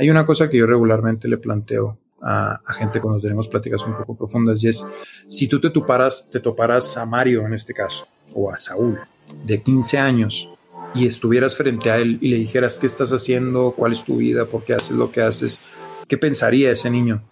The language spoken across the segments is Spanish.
Hay una cosa que yo regularmente le planteo a, gente cuando tenemos pláticas un poco profundas y es, si tú te toparas, te toparas a Mario en este caso, o a Saúl, de 15 años, y estuvieras frente a él y le dijeras qué estás haciendo, cuál es tu vida, por qué haces lo que haces, ¿qué pensaría ese niño?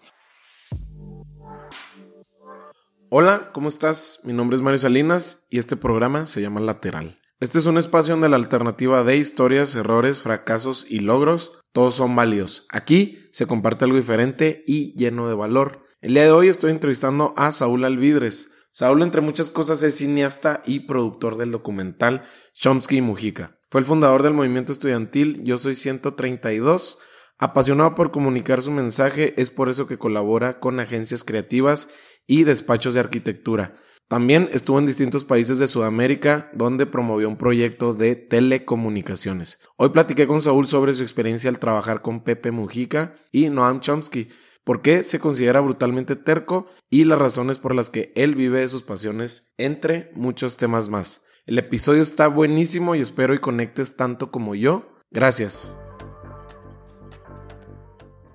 Hola, ¿cómo estás? Mi nombre es Mario Salinas y este programa se llama Lateral. Este es un espacio donde la alternativa de historias, errores, fracasos y logros, todos son válidos. Aquí se comparte algo diferente y lleno de valor. El día de hoy estoy entrevistando a Saúl Alvidres. Saúl, entre muchas cosas, es cineasta y productor del documental Chomsky y Mujica. Fue el fundador del movimiento estudiantil Yo Soy 132. Apasionado por comunicar su mensaje, es por eso que colabora con agencias creativas y despachos de arquitectura. También estuvo en distintos países de Sudamérica donde promovió un proyecto de telecomunicaciones. Hoy platiqué con Saúl sobre su experiencia al trabajar con Pepe Mujica y Noam Chomsky, por qué se considera brutalmente terco y las razones por las que él vive de sus pasiones, entre muchos temas más. El episodio está buenísimo y espero y conectes tanto como yo. Gracias.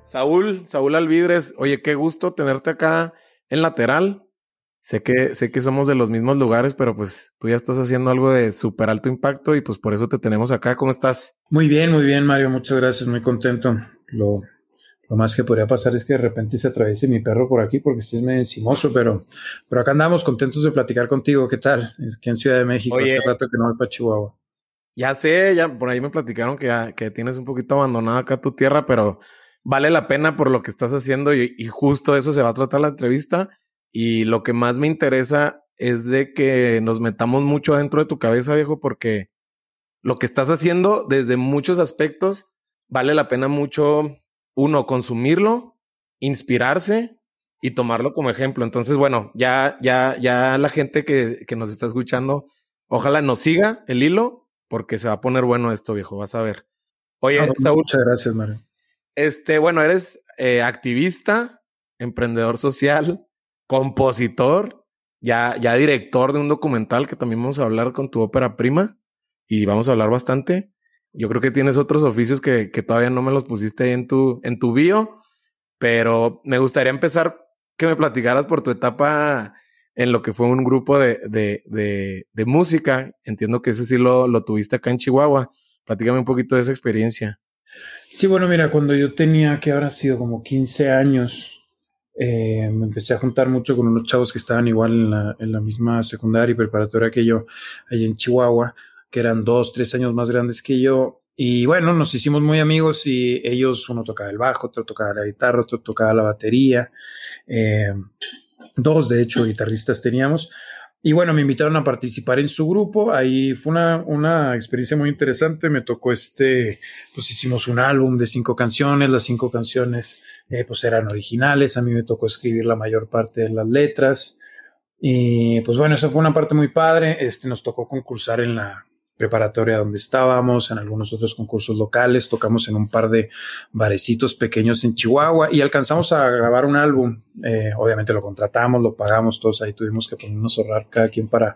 Saúl, Saúl Alvidres, oye, qué gusto tenerte acá en lateral. Sé que, sé que somos de los mismos lugares, pero pues tú ya estás haciendo algo de súper alto impacto y pues por eso te tenemos acá. ¿Cómo estás? Muy bien, muy bien, Mario. Muchas gracias, muy contento. Lo, lo más que podría pasar es que de repente se atraviese mi perro por aquí porque sí es medio encimoso, pero, pero acá andamos contentos de platicar contigo. ¿Qué tal? Aquí en Ciudad de México, hace rato que no voy para Chihuahua. Ya sé, ya por ahí me platicaron que, que tienes un poquito abandonada acá tu tierra, pero vale la pena por lo que estás haciendo y, justo eso se va a tratar la entrevista. Y lo que más me interesa es de que nos metamos mucho dentro de tu cabeza, viejo, porque lo que estás haciendo desde muchos aspectos vale la pena mucho, uno, consumirlo, inspirarse y tomarlo como ejemplo. Entonces, bueno, ya, ya, ya la gente que, que nos está escuchando, ojalá nos siga el hilo, porque se va a poner bueno esto, viejo, vas a ver. Oye, muchas gracias, Mario. Este, bueno, eres eh, activista, emprendedor social, compositor, ya, ya director de un documental que también vamos a hablar con tu ópera prima y vamos a hablar bastante. Yo creo que tienes otros oficios que, que todavía no me los pusiste ahí en tu, en tu bio, pero me gustaría empezar que me platicaras por tu etapa en lo que fue un grupo de, de, de, de música. Entiendo que ese sí lo, lo tuviste acá en Chihuahua. Platícame un poquito de esa experiencia. Sí, bueno, mira, cuando yo tenía, que habrá sido como 15 años, eh, me empecé a juntar mucho con unos chavos que estaban igual en la, misma secundaria y preparatoria que yo, allá en Chihuahua, que eran dos, tres años más grandes que yo. Y bueno, nos hicimos muy amigos y ellos, uno tocaba el bajo, otro tocaba la guitarra, otro tocaba la batería. Eh, dos, de hecho, guitarristas teníamos. Y bueno, me invitaron a participar en su grupo. Ahí fue una, una experiencia muy interesante. Me tocó este, pues hicimos un álbum de cinco canciones. Las cinco canciones eh, pues eran originales. A mí me tocó escribir la mayor parte de las letras. Y pues bueno, esa fue una parte muy padre. Este nos tocó concursar en la, preparatoria donde estábamos, en algunos otros concursos locales, tocamos en un par de barecitos pequeños en Chihuahua y alcanzamos a grabar un álbum. Eh, obviamente lo contratamos, lo pagamos todos, ahí tuvimos que ponernos a ahorrar cada quien para,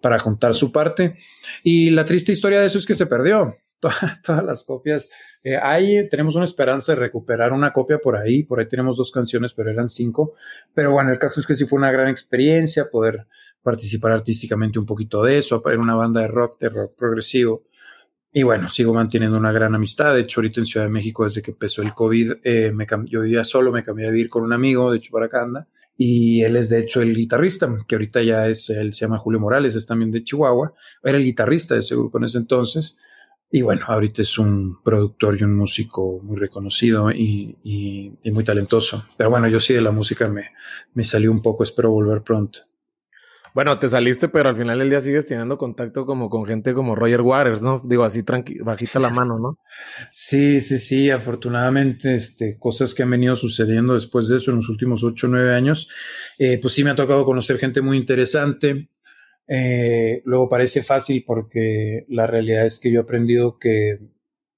para contar su parte. Y la triste historia de eso es que se perdió. Todas, las copias. Eh, ahí tenemos una esperanza de recuperar una copia por ahí. Por ahí tenemos dos canciones, pero eran cinco. Pero bueno, el caso es que sí fue una gran experiencia poder participar artísticamente un poquito de eso, en una banda de rock, de rock progresivo. Y bueno, sigo manteniendo una gran amistad. De hecho, ahorita en Ciudad de México, desde que empezó el COVID, eh, me yo vivía solo, me cambié a vivir con un amigo, de hecho, para acá anda. Y él es, de hecho, el guitarrista, que ahorita ya es, él se llama Julio Morales, es también de Chihuahua. Era el guitarrista de ese grupo en ese entonces. Y bueno, ahorita es un productor y un músico muy reconocido y muy talentoso. Pero bueno, yo sí de la música me, me salió un poco, espero volver pronto. Bueno, te saliste, pero al final del día sigues teniendo contacto como con gente como Roger Waters, ¿no? Digo, así bajita la mano, ¿no? Sí, sí, sí. Afortunadamente, este, cosas que han venido sucediendo después de eso en los últimos ocho o nueve años, eh, pues sí me ha tocado conocer gente muy interesante. Eh, luego parece fácil porque la realidad es que yo he aprendido que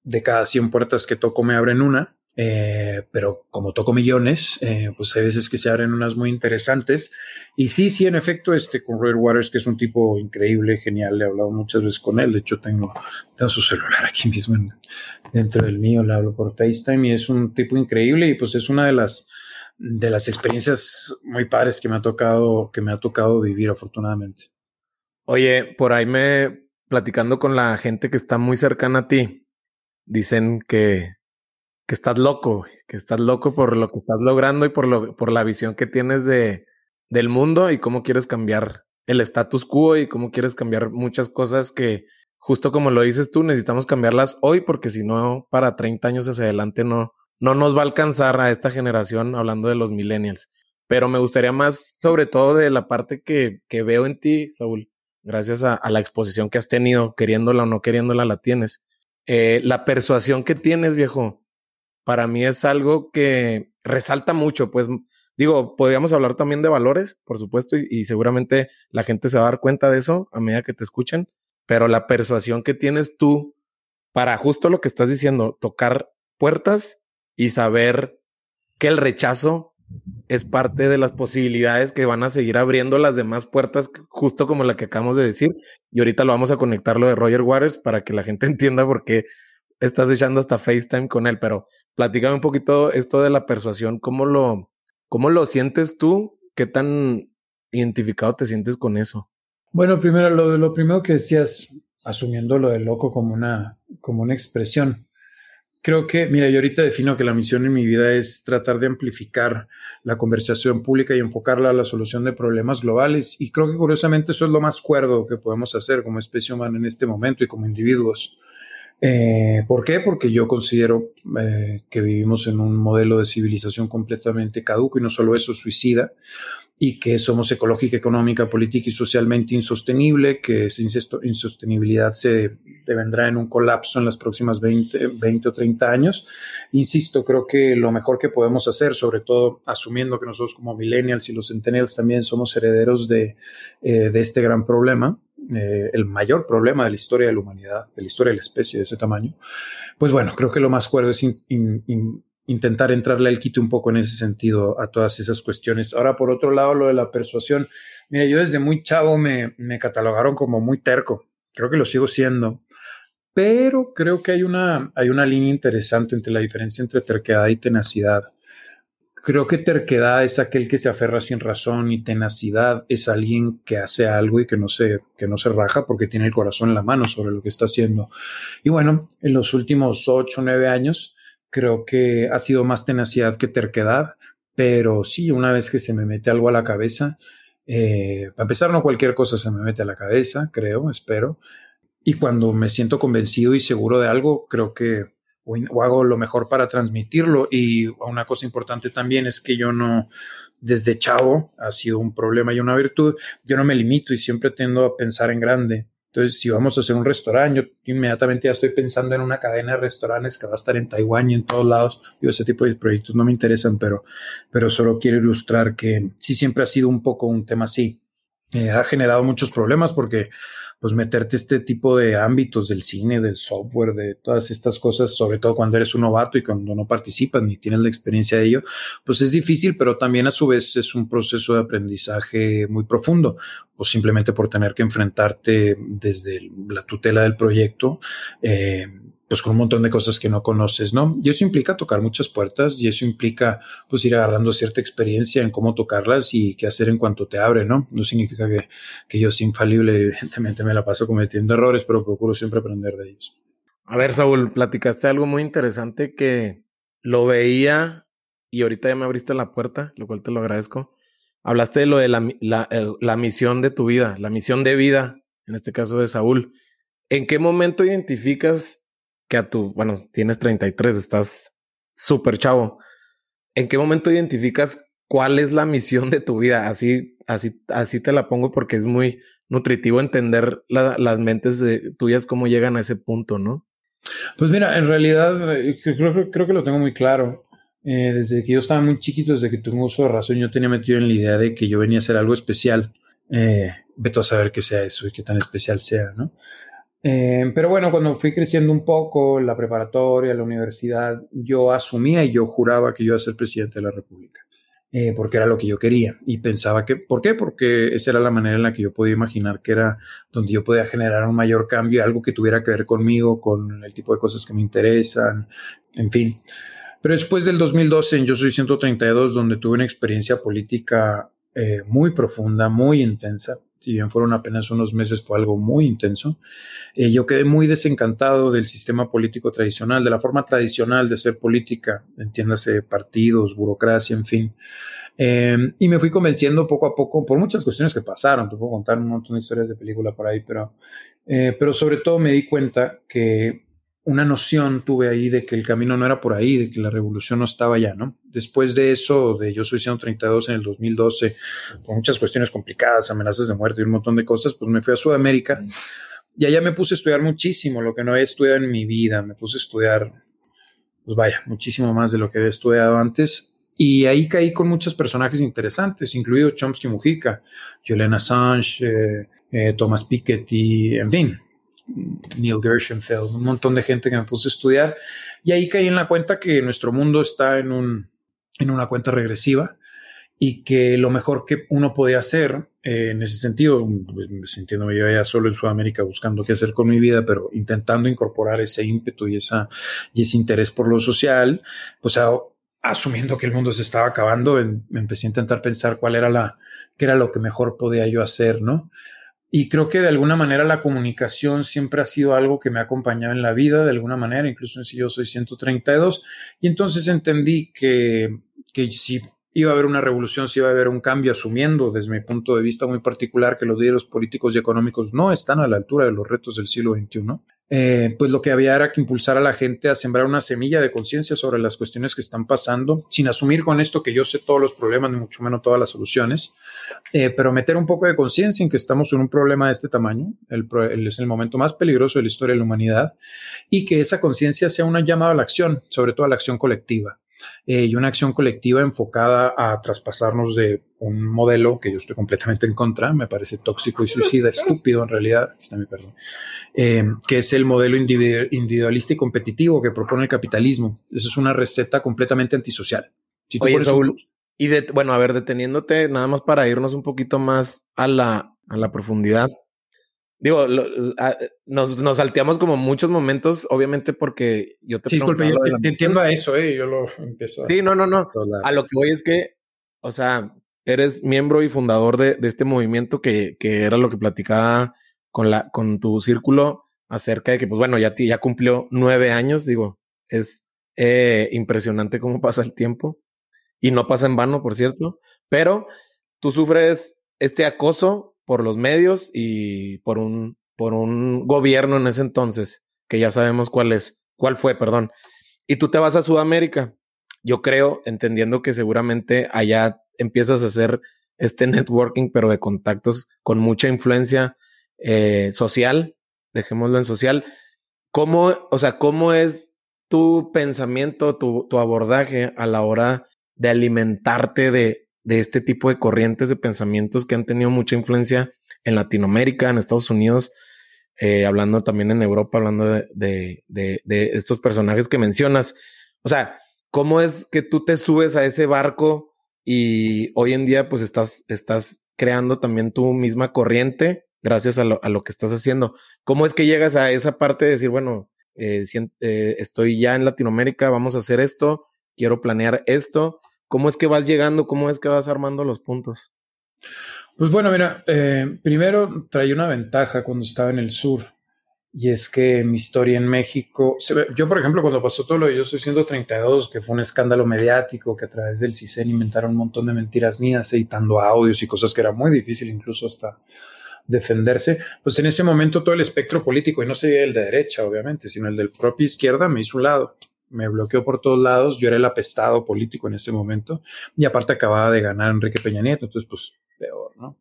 de cada 100 puertas que toco me abren una. Eh, pero como toco millones, eh, pues hay veces que se abren unas muy interesantes. Y sí, sí, en efecto, este con Roy Waters, que es un tipo increíble, genial, le he hablado muchas veces con él. De hecho, tengo, tengo su celular aquí mismo dentro del mío, le hablo por FaceTime y es un tipo increíble y pues es una de las de las experiencias muy padres que me ha tocado, que me ha tocado vivir afortunadamente. Oye, por ahí me platicando con la gente que está muy cercana a ti, dicen que que estás loco, que estás loco por lo que estás logrando y por, lo, por la visión que tienes de, del mundo y cómo quieres cambiar el status quo y cómo quieres cambiar muchas cosas que, justo como lo dices tú, necesitamos cambiarlas hoy porque si no, para 30 años hacia adelante no, no nos va a alcanzar a esta generación hablando de los millennials. Pero me gustaría más, sobre todo, de la parte que, que veo en ti, Saúl, gracias a, la exposición que has tenido, queriéndola o no queriéndola, la tienes. Eh, la persuasión que tienes, viejo, para mí es algo que resalta mucho, pues digo, podríamos hablar también de valores, por supuesto, y, seguramente la gente se va a dar cuenta de eso a medida que te escuchen, pero la persuasión que tienes tú para justo lo que estás diciendo, tocar puertas y saber que el rechazo es parte de las posibilidades que van a seguir abriendo las demás puertas, justo como la que acabamos de decir. Y ahorita lo vamos a conectar lo de Roger Waters para que la gente entienda por qué estás echando hasta FaceTime con él. Pero platícame un poquito esto de la persuasión, ¿cómo lo, cómo lo sientes tú? ¿Qué tan identificado te sientes con eso? Bueno, primero, lo, lo primero que decías, asumiendo lo de loco como una, como una expresión. Creo que, mira, yo ahorita defino que la misión en mi vida es tratar de amplificar la conversación pública y enfocarla a la solución de problemas globales. Y creo que curiosamente eso es lo más cuerdo que podemos hacer como especie humana en este momento y como individuos. Eh, ¿Por qué? Porque yo considero eh, que vivimos en un modelo de civilización completamente caduco y no solo eso, suicida, y que somos ecológica, económica, política y socialmente insostenible, que esa insostenibilidad se vendrá en un colapso en las próximas 20, 20 o 30 años. Insisto, creo que lo mejor que podemos hacer, sobre todo asumiendo que nosotros como millennials y los centennials también somos herederos de, eh, de este gran problema, eh, el mayor problema de la historia de la humanidad, de la historia de la especie de ese tamaño, pues bueno, creo que lo más cuerdo es intentar entrarle al quite un poco en ese sentido a todas esas cuestiones. Ahora, por otro lado, lo de la persuasión, mira, yo desde muy chavo me, me catalogaron como muy terco, creo que lo sigo siendo, pero creo que hay una, hay una línea interesante entre la diferencia entre terquedad y tenacidad. Creo que terquedad es aquel que se aferra sin razón y tenacidad es alguien que hace algo y que no se, que no se raja porque tiene el corazón en la mano sobre lo que está haciendo. Y bueno, en los últimos ocho nueve años creo que ha sido más tenacidad que terquedad, pero sí, una vez que se me mete algo a la cabeza, eh, para empezar, no cualquier cosa se me mete a la cabeza, creo, espero. Y cuando me siento convencido y seguro de algo, creo que o, hago lo mejor para transmitirlo. Y una cosa importante también es que yo no, desde chavo, ha sido un problema y una virtud, yo no me limito y siempre tendo a pensar en grande. Entonces, si vamos a hacer un restaurante, yo inmediatamente ya estoy pensando en una cadena de restaurantes que va a estar en Taiwán y en todos lados. Yo ese tipo de proyectos no me interesan, pero, pero solo quiero ilustrar que sí siempre ha sido un poco un tema así. Eh, ha generado muchos problemas porque pues meterte este tipo de ámbitos del cine, del software, de todas estas cosas, sobre todo cuando eres un novato y cuando no participas ni tienes la experiencia de ello, pues es difícil, pero también a su vez es un proceso de aprendizaje muy profundo, o simplemente por tener que enfrentarte desde la tutela del proyecto. Eh, pues con un montón de cosas que no conoces, ¿no? Y eso implica tocar muchas puertas y eso implica pues ir agarrando cierta experiencia en cómo tocarlas y qué hacer en cuanto te abre, ¿no? No significa que, que yo soy infalible, evidentemente me la paso cometiendo errores, pero procuro siempre aprender de ellos. A ver, Saúl, platicaste algo muy interesante que lo veía y ahorita ya me abriste la puerta, lo cual te lo agradezco. Hablaste de lo de la, la, la misión de tu vida, la misión de vida, en este caso de Saúl. ¿En qué momento identificas que a tu, bueno, tienes 33, estás súper chavo. ¿En qué momento identificas cuál es la misión de tu vida? Así, así, así te la pongo porque es muy nutritivo entender las mentes tuyas cómo llegan a ese punto, ¿no? Pues mira, en realidad eh, creo, creo que lo tengo muy claro. Eh, desde que yo estaba muy chiquito, desde que tuve uso de razón, yo tenía metido en la idea de que yo venía a hacer algo especial. Eh, veto a saber qué sea eso y qué tan especial sea, ¿no? Eh, pero bueno, cuando fui creciendo un poco, la preparatoria, la universidad, yo asumía y yo juraba que yo iba a ser presidente de la República, eh, porque era lo que yo quería. Y pensaba que, ¿por qué? Porque esa era la manera en la que yo podía imaginar que era donde yo podía generar un mayor cambio, algo que tuviera que ver conmigo, con el tipo de cosas que me interesan, en fin. Pero después del 2012, en Yo Soy 132, donde tuve una experiencia política eh, muy profunda, muy intensa, si bien fueron apenas unos meses, fue algo muy intenso. Eh, yo quedé muy desencantado del sistema político tradicional, de la forma tradicional de ser política, entiéndase partidos, burocracia, en fin. Eh, y me fui convenciendo poco a poco por muchas cuestiones que pasaron. Te puedo contar un montón de historias de película por ahí, pero, pero sobre todo me di cuenta que una noción tuve ahí de que el camino no era por ahí, de que la revolución no estaba ya, ¿no? Después de eso, de Yo Soy 132 en el 2012, con muchas cuestiones complicadas, amenazas de muerte y un montón de cosas, pues me fui a Sudamérica y allá me puse a estudiar muchísimo, lo que no había estudiado en mi vida, me puse a estudiar, pues vaya, muchísimo más de lo que había estudiado antes. Y ahí caí con muchos personajes interesantes, incluido Chomsky Mujica, Julian Assange, eh, eh, Thomas Piketty, en fin, Neil Gershenfeld, un montón de gente que me puse a estudiar y ahí caí en la cuenta que nuestro mundo está en, un, en una cuenta regresiva y que lo mejor que uno podía hacer eh, en ese sentido, pues, sintiéndome yo ya solo en Sudamérica buscando qué hacer con mi vida, pero intentando incorporar ese ímpetu y, ese interés por lo social, pues asumiendo que el mundo se estaba acabando, me empecé a intentar pensar cuál era la, qué era lo que mejor podía yo hacer, ¿no? Y creo que de alguna manera la comunicación siempre ha sido algo que me ha acompañado en la vida, de alguna manera, incluso en si yo soy 132. Y entonces entendí que, que si iba a haber una revolución, si iba a haber un cambio, asumiendo desde mi punto de vista muy particular que los líderes políticos y económicos no están a la altura de los retos del siglo XXI, eh, pues lo que había era que impulsar a la gente a sembrar una semilla de conciencia sobre las cuestiones que están pasando, sin asumir con esto que yo sé todos los problemas, ni mucho menos todas las soluciones, eh, pero meter un poco de conciencia en que estamos en un problema de este tamaño, el, es el momento más peligroso de la historia de la humanidad, y que esa conciencia sea una llamada a la acción, sobre todo a la acción colectiva. Eh, y una acción colectiva enfocada a traspasarnos de un modelo que yo estoy completamente en contra, me parece tóxico y suicida, estúpido en realidad, está mi perdón, eh, que es el modelo individualista y competitivo que propone el capitalismo. Eso es una receta completamente antisocial. Oye, Saúl, y de, bueno, a ver, deteniéndote nada más para irnos un poquito más a la, a la profundidad. Digo, nos, nos, salteamos como muchos momentos, obviamente porque yo te... Sí, disculpe, yo te, entiendo a eso, ¿eh? Yo lo empiezo a... Sí, no, no, no. A lo que voy es que, o sea, eres miembro y fundador de, de este movimiento que, que, era lo que platicaba con, la, con tu círculo acerca de que, pues bueno, ya, ya cumplió nueve años, digo, es eh, impresionante cómo pasa el tiempo y no pasa en vano, por cierto, pero tú sufres este acoso por los medios y por un, por un gobierno en ese entonces, que ya sabemos cuál es, cuál fue, perdón. Y tú te vas a Sudamérica. Yo creo, entendiendo que seguramente allá empiezas a hacer este networking, pero de contactos con mucha influencia eh, social, dejémoslo en social. ¿Cómo, o sea, cómo es tu pensamiento, tu, tu abordaje a la hora de alimentarte de, de este tipo de corrientes de pensamientos que han tenido mucha influencia en Latinoamérica, en Estados Unidos, eh, hablando también en Europa, hablando de, de, estos personajes que mencionas. O sea, ¿cómo es que tú te subes a ese barco y hoy en día pues estás, estás creando también tu misma corriente gracias a lo, a lo que estás haciendo? ¿Cómo es que llegas a esa parte de decir, bueno, eh, eh, estoy ya en Latinoamérica, vamos a hacer esto, quiero planear esto? ¿Cómo es que vas llegando? ¿Cómo es que vas armando los puntos? Pues bueno, mira, eh, primero traía una ventaja cuando estaba en el sur. Y es que mi historia en México, yo por ejemplo cuando pasó todo lo de Yo Soy 132, que fue un escándalo mediático, que a través del CISEN inventaron un montón de mentiras mías, editando audios y cosas que era muy difícil incluso hasta defenderse, pues en ese momento todo el espectro político, y no sería el de derecha obviamente, sino el del propio izquierda, me hizo un lado me bloqueó por todos lados, yo era el apestado político en ese momento y aparte acababa de ganar Enrique Peña Nieto, entonces pues peor, ¿no?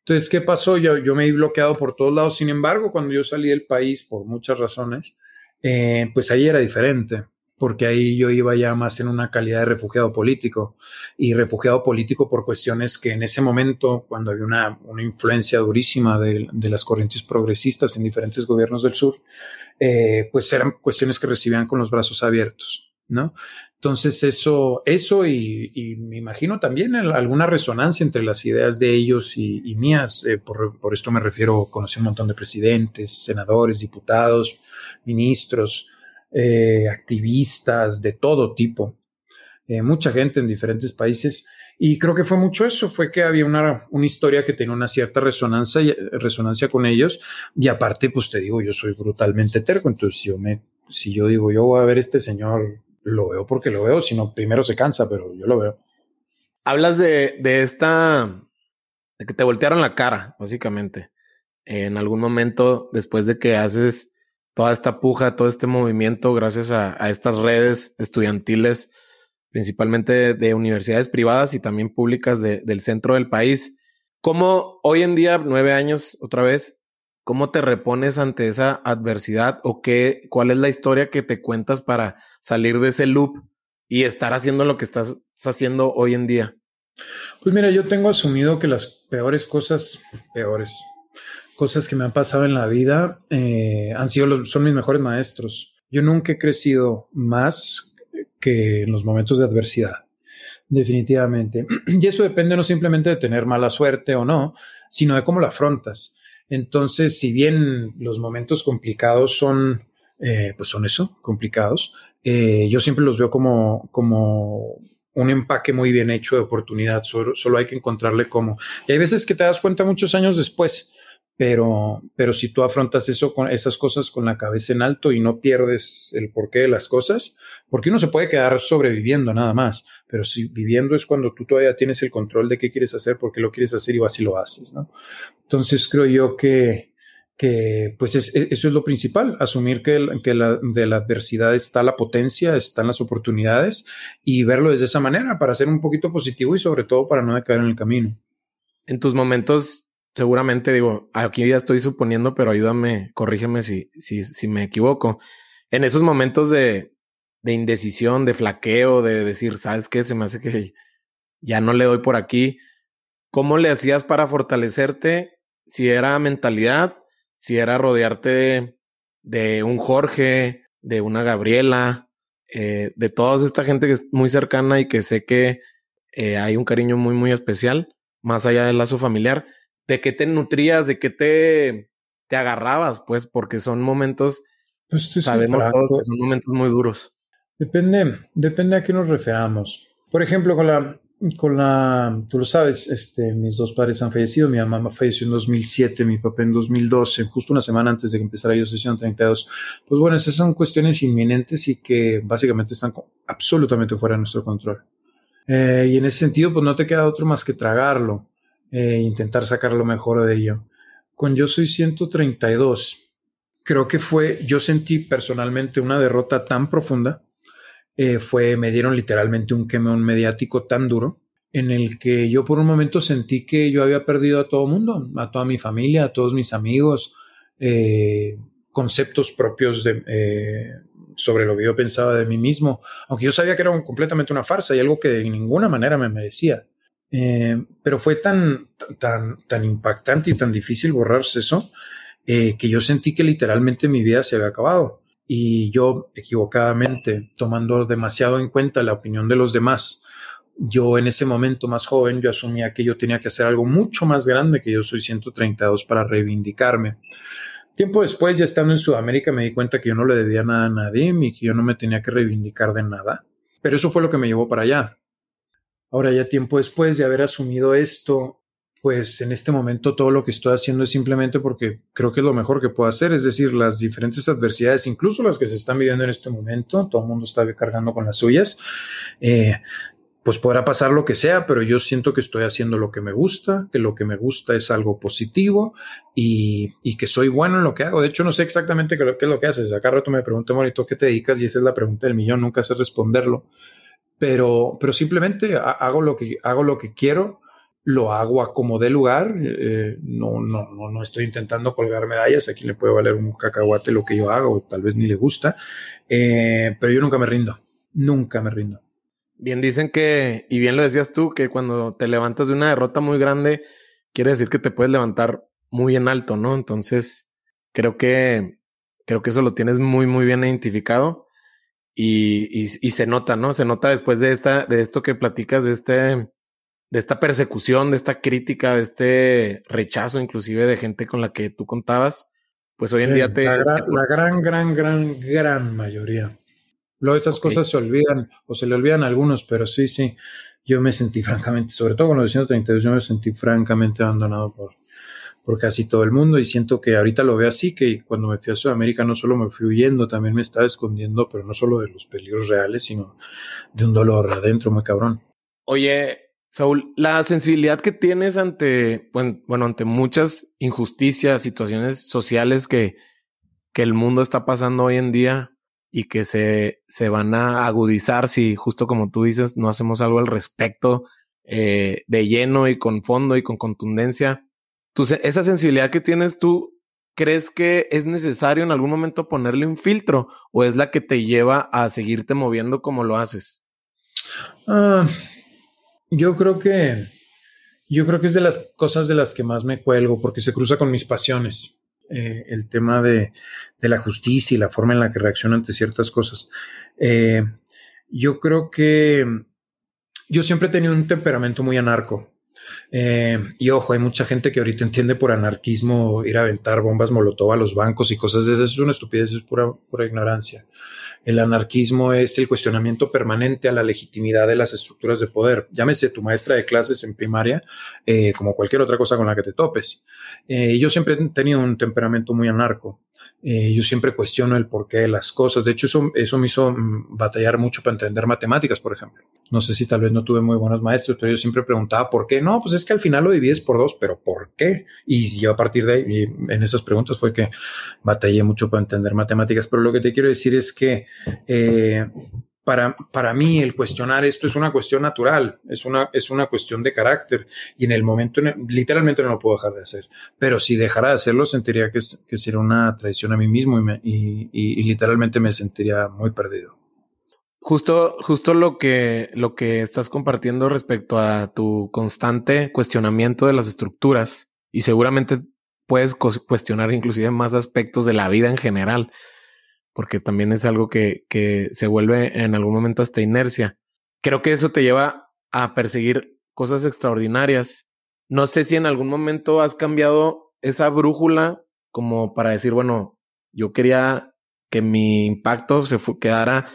Entonces, ¿qué pasó? Yo, yo me he bloqueado por todos lados, sin embargo, cuando yo salí del país por muchas razones, eh, pues ahí era diferente, porque ahí yo iba ya más en una calidad de refugiado político y refugiado político por cuestiones que en ese momento, cuando había una, una influencia durísima de, las corrientes progresistas en diferentes gobiernos del sur, eh, pues eran cuestiones que recibían con los brazos abiertos, ¿no? Entonces eso, eso y, me imagino también alguna resonancia entre las ideas de ellos y, y mías. Eh, por, por, esto me refiero, conocí un montón de presidentes, senadores, diputados, ministros, eh, activistas de todo tipo, eh, mucha gente en diferentes países. Y creo que fue mucho eso, fue que había una, una historia que tenía una cierta resonancia, resonancia con ellos. Y aparte, pues te digo, yo soy brutalmente terco, entonces yo me, si yo digo, yo voy a ver a este señor lo veo porque lo veo, sino primero se cansa, pero yo lo veo. Hablas de, de esta, de que te voltearon la cara, básicamente. En algún momento, después de que haces toda esta puja, todo este movimiento, gracias a, estas redes estudiantiles, principalmente de universidades privadas y también públicas de, del centro del país. ¿Cómo hoy en día, nueve años otra vez, ¿Cómo te repones ante esa adversidad o qué, cuál es la historia que te cuentas para salir de ese loop y estar haciendo lo que estás, haciendo hoy en día? Pues mira, yo tengo asumido que las peores cosas, peores cosas que me han pasado en la vida eh, han sido los, son mis mejores maestros. Yo nunca he crecido más que en los momentos de adversidad, definitivamente. Y eso depende no simplemente de tener mala suerte o no, sino de cómo lo afrontas. Entonces, si bien los momentos complicados son, eh, pues son eso, complicados, eh, yo siempre los veo como, como un empaque muy bien hecho de oportunidad, solo, solo, hay que encontrarle cómo. Y hay veces que te das cuenta muchos años después, pero, pero si tú afrontas eso con esas cosas con la cabeza en alto y no pierdes el porqué de las cosas, porque uno se puede quedar sobreviviendo nada más, pero si viviendo es cuando tú todavía tienes el control de qué quieres hacer, por qué lo quieres hacer y vas y lo haces, ¿no? Entonces creo yo que, que pues es, eso es lo principal, asumir que, que la, de la adversidad está la potencia, están las oportunidades y verlo desde esa manera para ser un poquito positivo y sobre todo para no caer en el camino. En tus momentos seguramente digo, aquí ya estoy suponiendo, pero ayúdame, corrígeme si, si, si me equivoco. En esos momentos de, de indecisión, de flaqueo, de decir, ¿sabes qué? Se me hace que ya no le doy por aquí. ¿Cómo le hacías para fortalecerte? Si era mentalidad, si era rodearte de un Jorge, de una Gabriela, eh, de toda esta gente que es muy cercana y que sé que eh, hay un cariño muy, muy especial, más allá del lazo familiar de qué te nutrías, de qué te, te agarrabas, pues, porque son momentos, pues sabemos todos que son momentos muy duros. Depende, depende a qué nos referamos. Por ejemplo, con la, con la, tú lo sabes, este, mis dos padres han fallecido, mi mamá falleció en 2007, mi papá en 2012, justo una semana antes de que empezara yo sesión 32. Pues bueno, esas son cuestiones inminentes y que básicamente están absolutamente fuera de nuestro control. Eh, y en ese sentido, pues no te queda otro más que tragarlo e intentar sacar lo mejor de ello. Con Yo Soy 132, creo que fue, yo sentí personalmente una derrota tan profunda, eh, fue, me dieron literalmente un quemón mediático tan duro, en el que yo por un momento sentí que yo había perdido a todo mundo, a toda mi familia, a todos mis amigos, eh, conceptos propios de, eh, sobre lo que yo pensaba de mí mismo, aunque yo sabía que era completamente una farsa y algo que de ninguna manera me merecía. Eh, pero fue tan, tan, tan impactante y tan difícil borrarse eso eh, que yo sentí que literalmente mi vida se había acabado. Y yo, equivocadamente, tomando demasiado en cuenta la opinión de los demás, yo en ese momento más joven, yo asumía que yo tenía que hacer algo mucho más grande que yo soy 132 para reivindicarme. Tiempo después, ya estando en Sudamérica, me di cuenta que yo no le debía nada a nadie y que yo no me tenía que reivindicar de nada. Pero eso fue lo que me llevó para allá. Ahora ya tiempo después de haber asumido esto, pues en este momento todo lo que estoy haciendo es simplemente porque creo que es lo mejor que puedo hacer, es decir, las diferentes adversidades, incluso las que se están viviendo en este momento, todo el mundo está cargando con las suyas, eh, pues podrá pasar lo que sea, pero yo siento que estoy haciendo lo que me gusta, que lo que me gusta es algo positivo y, y que soy bueno en lo que hago. De hecho, no sé exactamente qué, es lo que haces. Acá rato me pregunto, Morito, ¿qué te dedicas? Y esa es la pregunta del millón, nunca sé responderlo pero, pero simplemente hago lo que, hago lo que quiero lo hago a como de lugar, eh, no, no, no, no estoy intentando colgar medallas, aquí le puede valer un cacahuate lo que yo hago, tal vez ni le gusta, eh, pero yo nunca me rindo, nunca me rindo. Bien dicen que, y bien lo decías tú, que cuando te levantas de una derrota muy grande, quiere decir que te puedes levantar muy en alto, ¿no? Entonces, creo que, creo que eso lo tienes muy, muy bien identificado y, y, y se nota, ¿no? Se nota después de esta, de esto que platicas, de este, de esta persecución, de esta crítica, de este rechazo inclusive de gente con la que tú contabas, pues hoy en día te... La gran, la gran, gran, gran, gran mayoría. Luego esas cosas se olvidan o se le olvidan a algunos, pero sí, sí, yo me sentí francamente, sobre todo con los 132, yo me sentí francamente abandonado por, por casi todo el mundo y siento que ahorita lo veo así, que cuando me fui a Sudamérica no solo me fui huyendo, también me estaba escondiendo, pero no solo de los peligros reales, sino de un dolor adentro muy cabrón. Oye, Saúl, la sensibilidad que tienes ante, bueno, ante muchas injusticias, situaciones sociales que, que el mundo está pasando hoy en día, y que se, se van a agudizar si justo como tú dices no hacemos algo al respecto eh, de lleno y con fondo y con contundencia. Tú, esa sensibilidad que tienes tú, ¿crees que es necesario en algún momento ponerle un filtro o es la que te lleva a seguirte moviendo como lo haces? Uh, yo creo que yo creo que es de las cosas de las que más me cuelgo porque se cruza con mis pasiones. Eh, el tema de, de, la justicia y la forma en la que reacciona ante ciertas cosas. Eh, yo creo que yo siempre he tenido un temperamento muy anarco. Eh, y ojo, hay mucha gente que ahorita entiende por anarquismo ir a aventar bombas molotov a los bancos y cosas de esas. Es una estupidez, es pura, ignorancia. El anarquismo es el cuestionamiento permanente a la legitimidad de las estructuras de poder. Llámese tu maestra de clases en primaria, eh, como cualquier otra cosa con la que te topes. Eh, yo siempre he tenido un temperamento muy anarco. Eh, yo siempre cuestiono el porqué de las cosas. De hecho, eso, eso me hizo mm, batallar mucho para entender matemáticas, por ejemplo. No sé si tal vez no tuve muy buenos maestros, pero yo siempre preguntaba por qué. No, pues es que al final lo divides por dos, pero ¿por qué? Y yo a partir de ahí, en esas preguntas fue que batallé mucho para entender matemáticas. Pero lo que te quiero decir es que eh, para, para mí el cuestionar esto es una cuestión natural, es una, es una cuestión de carácter y en el momento, literalmente no lo puedo dejar de hacer, pero si dejara de hacerlo sentiría que, que sería una traición a mí mismo y, y, literalmente me sentiría muy perdido. Justo, justo lo que, lo que estás compartiendo respecto a tu constante cuestionamiento de las estructuras y seguramente puedes cuestionar inclusive más aspectos de la vida en general porque también es algo que, que se vuelve en algún momento hasta inercia. Creo que eso te lleva a perseguir cosas extraordinarias. No sé si en algún momento has cambiado esa brújula como para decir, bueno, yo quería que mi impacto se quedara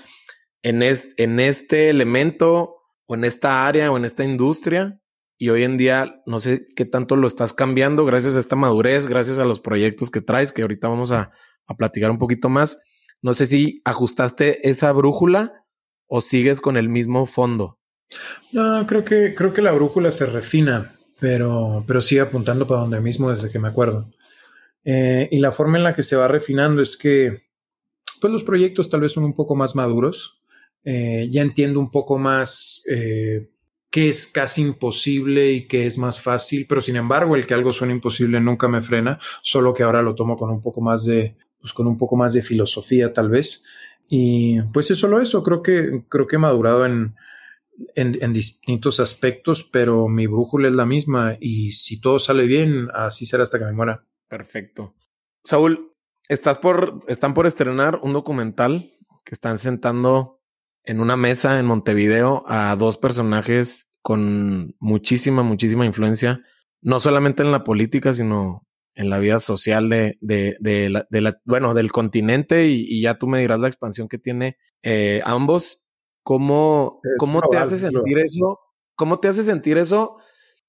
en, en este elemento o en esta área o en esta industria. Y hoy en día no sé qué tanto lo estás cambiando gracias a esta madurez, gracias a los proyectos que traes, que ahorita vamos a, a platicar un poquito más. No sé si ajustaste esa brújula o sigues con el mismo fondo. No, creo que, creo que la brújula se refina, pero, pero sigue apuntando para donde mismo desde que me acuerdo. Eh, y la forma en la que se va refinando es que pues los proyectos tal vez son un poco más maduros. Eh, ya entiendo un poco más eh, qué es casi imposible y qué es más fácil, pero sin embargo el que algo suene imposible nunca me frena, solo que ahora lo tomo con un poco más de, pues con un poco más de filosofía tal vez. Y pues es solo eso, creo que, creo que he madurado en, en, distintos aspectos, pero mi brújula es la misma y si todo sale bien, así será hasta que me muera. Perfecto. Saúl, estás por, están por estrenar un documental que están sentando en una mesa en Montevideo a dos personajes con muchísima, muchísima influencia, no solamente en la política, sino en la vida social de, de, de, la, de la, bueno, del continente y, y, ya tú me dirás la expansión que tiene eh, ambos. ¿Cómo, cómo te hace sentir eso? ¿Cómo te hace sentir eso?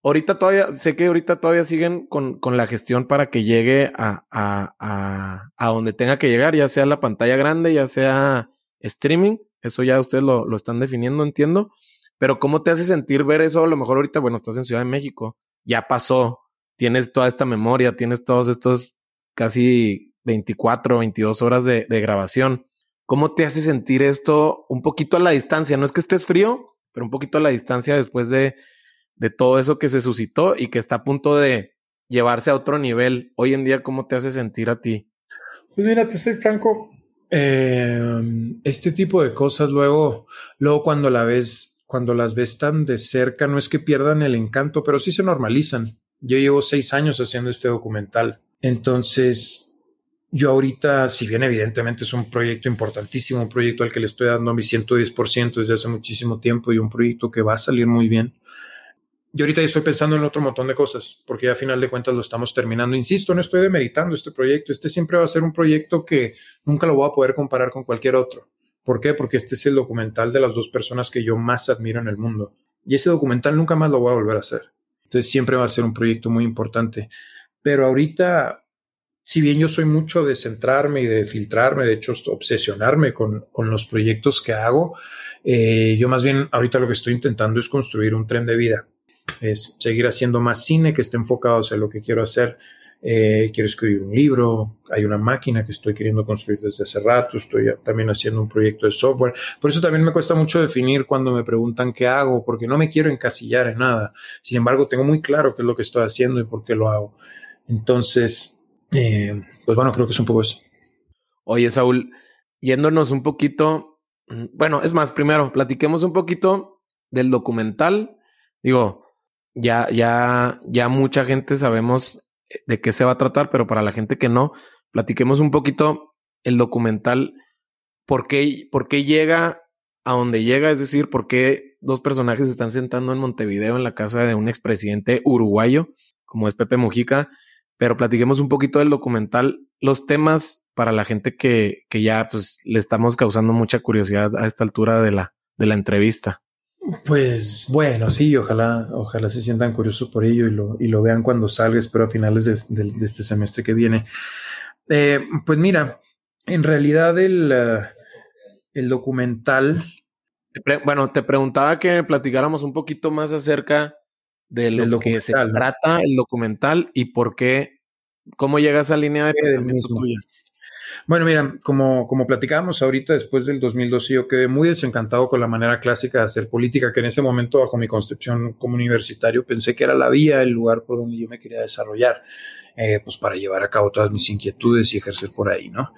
Ahorita todavía, sé que ahorita todavía siguen con, con la gestión para que llegue a, a, a, a, donde tenga que llegar, ya sea la pantalla grande, ya sea streaming. Eso ya ustedes lo, lo están definiendo, entiendo. Pero ¿cómo te hace sentir ver eso? A lo mejor ahorita, bueno, estás en Ciudad de México, ya pasó, tienes toda esta memoria, tienes todos estos casi 24, 22 horas de, grabación. ¿Cómo te hace sentir esto un poquito a la distancia? No es que estés frío, pero un poquito a la distancia después de, de todo eso que se suscitó y que está a punto de llevarse a otro nivel. Hoy en día, ¿cómo te hace sentir a ti? Pues mira, te soy franco, eh, este tipo de cosas luego, luego cuando la ves, cuando las ves tan de cerca, no es que pierdan el encanto, pero sí se normalizan. Yo llevo seis años haciendo este documental. Entonces, yo ahorita, si bien evidentemente es un proyecto importantísimo, un proyecto al que le estoy dando mi 110% desde hace muchísimo tiempo y un proyecto que va a salir muy bien, yo ahorita estoy pensando en otro montón de cosas, porque a final de cuentas lo estamos terminando. Insisto, no estoy demeritando este proyecto. Este siempre va a ser un proyecto que nunca lo voy a poder comparar con cualquier otro. ¿Por qué? Porque este es el documental de las dos personas que yo más admiro en el mundo. Y ese documental nunca más lo voy a volver a hacer. Entonces siempre va a ser un proyecto muy importante. Pero ahorita, si bien yo soy mucho de centrarme y de filtrarme, de hecho, obsesionarme con, con los proyectos que hago, eh, yo más bien ahorita lo que estoy intentando es construir un tren de vida es seguir haciendo más cine que esté enfocado hacia lo que quiero hacer. Eh, quiero escribir un libro, hay una máquina que estoy queriendo construir desde hace rato, estoy también haciendo un proyecto de software. Por eso también me cuesta mucho definir cuando me preguntan qué hago, porque no me quiero encasillar en nada. Sin embargo, tengo muy claro qué es lo que estoy haciendo y por qué lo hago. Entonces, eh, pues bueno, creo que es un poco eso. Oye, Saúl, yéndonos un poquito, mm, bueno, es más, primero, platiquemos un poquito del documental. Digo, ya, ya, ya mucha gente sabemos de qué se va a tratar, pero para la gente que no, platiquemos un poquito el documental, por qué, por qué llega a donde llega, es decir, por qué dos personajes se están sentando en Montevideo en la casa de un expresidente uruguayo, como es Pepe Mujica, pero platiquemos un poquito del documental, los temas para la gente que, que ya pues le estamos causando mucha curiosidad a esta altura de la, de la entrevista. Pues bueno, sí, ojalá, ojalá se sientan curiosos por ello y lo, y lo vean cuando salga, espero a finales de, este semestre que viene. Eh, pues mira, en realidad el, eh, el documental. Bueno, te preguntaba que platicáramos un poquito más acerca de lo que se trata el documental y por qué, cómo llega a esa línea de pensamiento tuya. Bueno, mira, como, como platicábamos ahorita, después del 2012, yo quedé muy desencantado con la manera clásica de hacer política, que en ese momento, bajo mi concepción como universitario, pensé que era la vía, el lugar por donde yo me quería desarrollar, eh, pues para llevar a cabo todas mis inquietudes y ejercer por ahí, ¿no?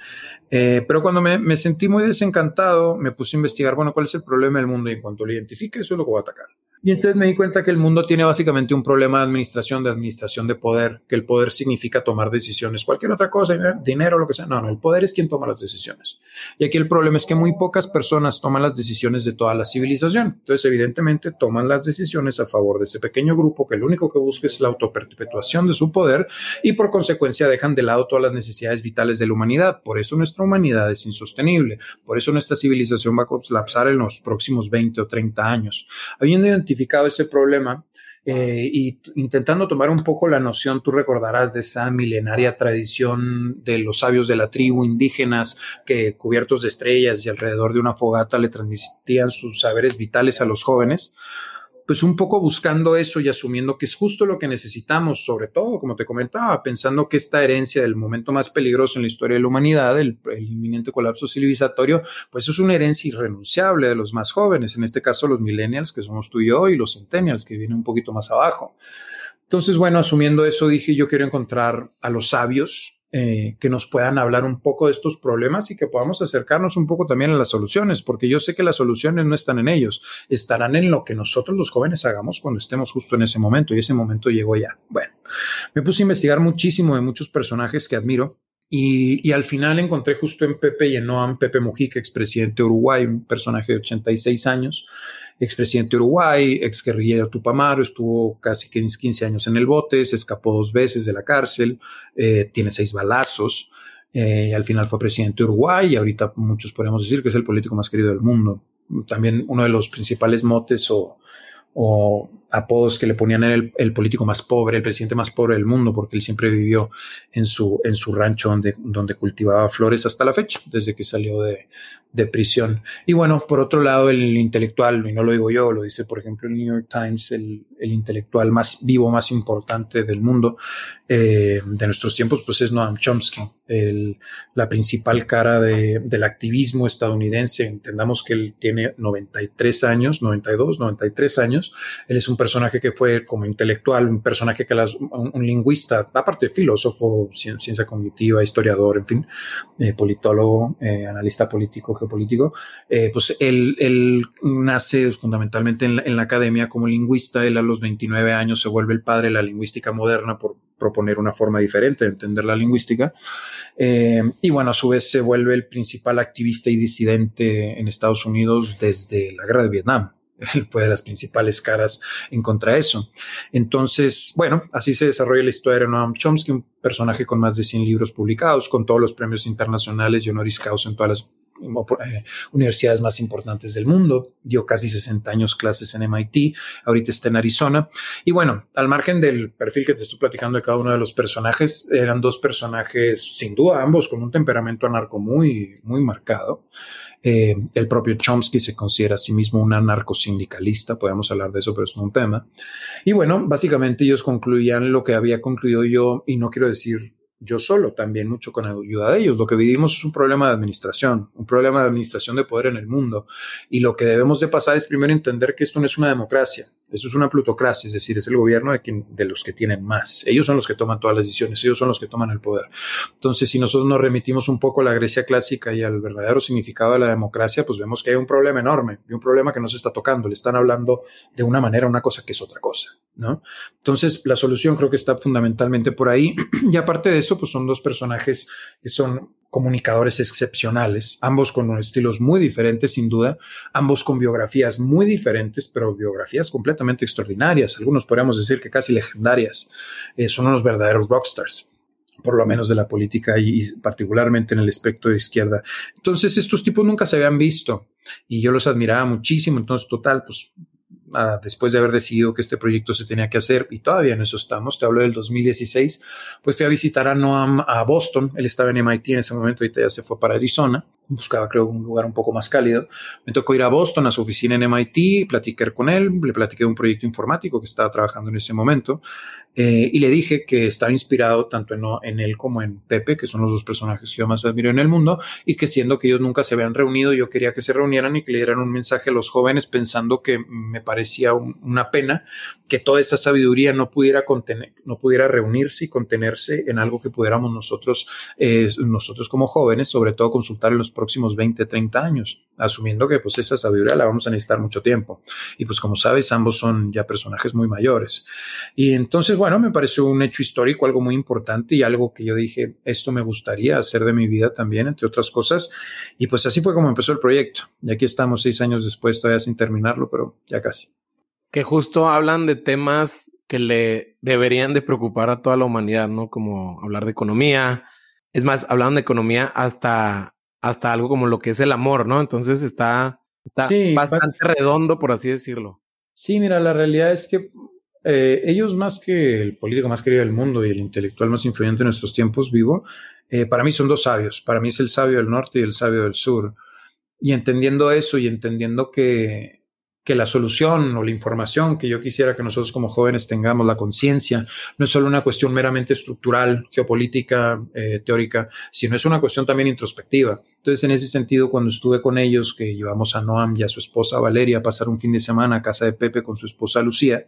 Eh, pero cuando me, me, sentí muy desencantado, me puse a investigar, bueno, ¿cuál es el problema del mundo? Y en cuanto lo identifique, eso es lo que voy a atacar. Y entonces me di cuenta que el mundo tiene básicamente un problema de administración, de administración de poder, que el poder significa tomar decisiones, cualquier otra cosa, dinero, lo que sea. No, no, el poder es quien toma las decisiones. Y aquí el problema es que muy pocas personas toman las decisiones de toda la civilización. Entonces, evidentemente, toman las decisiones a favor de ese pequeño grupo que lo único que busca es la autoperpetuación de su poder y por consecuencia dejan de lado todas las necesidades vitales de la humanidad. Por eso nuestra humanidad es insostenible. Por eso nuestra civilización va a colapsar en los próximos 20 o 30 años. Habiendo identificado ese problema eh, y intentando tomar un poco la noción, tú recordarás de esa milenaria tradición de los sabios de la tribu indígenas que cubiertos de estrellas y alrededor de una fogata le transmitían sus saberes vitales a los jóvenes pues un poco buscando eso y asumiendo que es justo lo que necesitamos, sobre todo, como te comentaba, pensando que esta herencia del momento más peligroso en la historia de la humanidad, el, inminente colapso civilizatorio, pues es una herencia irrenunciable de los más jóvenes, en este caso los millennials, que somos tú y yo, y los centennials, que vienen un poquito más abajo. Entonces, bueno, asumiendo eso, dije, yo quiero encontrar a los sabios, eh, que nos puedan hablar un poco de estos problemas y que podamos acercarnos un poco también a las soluciones, porque yo sé que las soluciones no están en ellos, estarán en lo que nosotros los jóvenes hagamos cuando estemos justo en ese momento y ese momento llegó ya. Bueno, me puse a investigar muchísimo de muchos personajes que admiro. Y, y al final encontré justo en Pepe y en Noam Pepe Mujica, expresidente de Uruguay, un personaje de 86 años, expresidente de Uruguay, ex guerrillero Tupamaro, estuvo casi 15 años en el bote, se escapó dos veces de la cárcel, eh, tiene seis balazos, eh, al final fue presidente de Uruguay y ahorita muchos podemos decir que es el político más querido del mundo. También uno de los principales motes o, o apodos que le ponían el, el, político más pobre, el presidente más pobre del mundo, porque él siempre vivió en su, en su rancho donde, donde cultivaba flores hasta la fecha, desde que salió de, de prisión. Y bueno, por otro lado, el intelectual, y no lo digo yo, lo dice por ejemplo el New York Times, el, intelectual más vivo, más importante del mundo eh, de nuestros tiempos, pues es Noam Chomsky, el, la principal cara de, del activismo estadounidense. Entendamos que él tiene 93 años, 92, 93 años. Él es un personaje que fue como intelectual, un personaje que las, un, lingüista, aparte de filósofo, ciencia cognitiva, historiador, en fin, eh, politólogo, eh, analista político, geopolítico, eh, pues él, nace fundamentalmente en la, en la academia como lingüista. Él a los 29 años se vuelve el padre de la lingüística moderna por proponer una forma diferente de entender la lingüística. Y bueno, a su vez se vuelve el principal activista y disidente en Estados Unidos desde la guerra de Vietnam. Fue de las principales caras en contra de eso. Entonces, bueno, así se desarrolla la historia de Noam Chomsky, un personaje con más de 100 libros publicados, con todos los premios internacionales y honoris causa en todas las universidades más importantes del mundo, dio casi 60 años clases en MIT, ahorita está en Arizona. Y bueno, al margen del perfil que te estoy platicando de cada uno de los personajes, eran dos personajes, sin duda, ambos con un temperamento anarco muy, muy marcado. Eh, el propio Chomsky se considera a sí mismo un anarcosindicalista, podemos hablar de eso, pero es un tema. Y bueno, básicamente ellos concluían lo que había concluido yo, y no quiero decir yo solo, también mucho con ayuda de ellos. Lo que vivimos es un problema de administración, un problema de administración de poder en el mundo. Y lo que debemos de pasar es primero entender que esto no es una democracia, esto es una plutocracia, es decir, es el gobierno de, quien, de los que tienen más. Ellos son los que toman todas las decisiones, ellos son los que toman el poder. Entonces, si nosotros nos remitimos un poco a la Grecia clásica y al verdadero significado de la democracia, pues vemos que hay un problema enorme y un problema que no se está tocando. Le están hablando de una manera una cosa que es otra cosa, ¿no? Entonces, la solución creo que está fundamentalmente por ahí. y aparte de eso, pues son dos personajes que son comunicadores excepcionales, ambos con estilos muy diferentes, sin duda, ambos con biografías muy diferentes, pero biografías completamente extraordinarias, algunos podríamos decir que casi legendarias, eh, son unos verdaderos rockstars por lo menos de la política y, y, particularmente en el espectro de izquierda. Entonces, estos tipos nunca se habían visto y yo los admiraba muchísimo. Entonces, total, pues Después de haber decidido que este proyecto se tenía que hacer, y todavía en eso estamos, te hablo del 2016, pues fui a visitar a Noam a Boston, él estaba en MIT en ese momento, ahorita ya se fue para Arizona, buscaba creo un lugar un poco más cálido. Me tocó ir a Boston, a su oficina en MIT, platicar con él, le platiqué de un proyecto informático que estaba trabajando en ese momento eh, y le dije que estaba inspirado tanto en, en, él como en Pepe, que son los dos personajes que yo más admiro en el mundo, y que siendo que ellos nunca se habían reunido, yo quería que se reunieran y que le dieran un mensaje a los jóvenes pensando que me parecía un, una pena que toda esa sabiduría no pudiera contener, no pudiera reunirse y contenerse en algo que pudiéramos nosotros, eh, nosotros como jóvenes, sobre todo consultar en los próximos 20, 30 años, asumiendo que pues esa sabiduría la vamos a necesitar mucho tiempo. Y pues como sabes, ambos son ya personajes muy mayores. Y entonces, bueno, me pareció un hecho histórico, algo muy importante y algo que yo dije, esto me gustaría hacer de mi vida también, entre otras cosas. Y pues así fue como empezó el proyecto. Y aquí estamos seis años después, todavía sin terminarlo, pero ya casi que justo hablan de temas que le deberían de preocupar a toda la humanidad, ¿no? Como hablar de economía. Es más, hablan de economía hasta, hasta algo como lo que es el amor, ¿no? Entonces está, está sí, bastante redondo, por así decirlo. Sí, mira, la realidad es que eh, ellos más que el político más querido del mundo y el intelectual más influyente en nuestros tiempos vivo, eh, para mí son dos sabios. Para mí es el sabio del norte y el sabio del sur. Y entendiendo eso y entendiendo que que la solución o la información que yo quisiera que nosotros como jóvenes tengamos, la conciencia, no es solo una cuestión meramente estructural, geopolítica, eh, teórica, sino es una cuestión también introspectiva. Entonces, en ese sentido, cuando estuve con ellos, que llevamos a Noam y a su esposa Valeria a pasar un fin de semana a casa de Pepe con su esposa Lucía,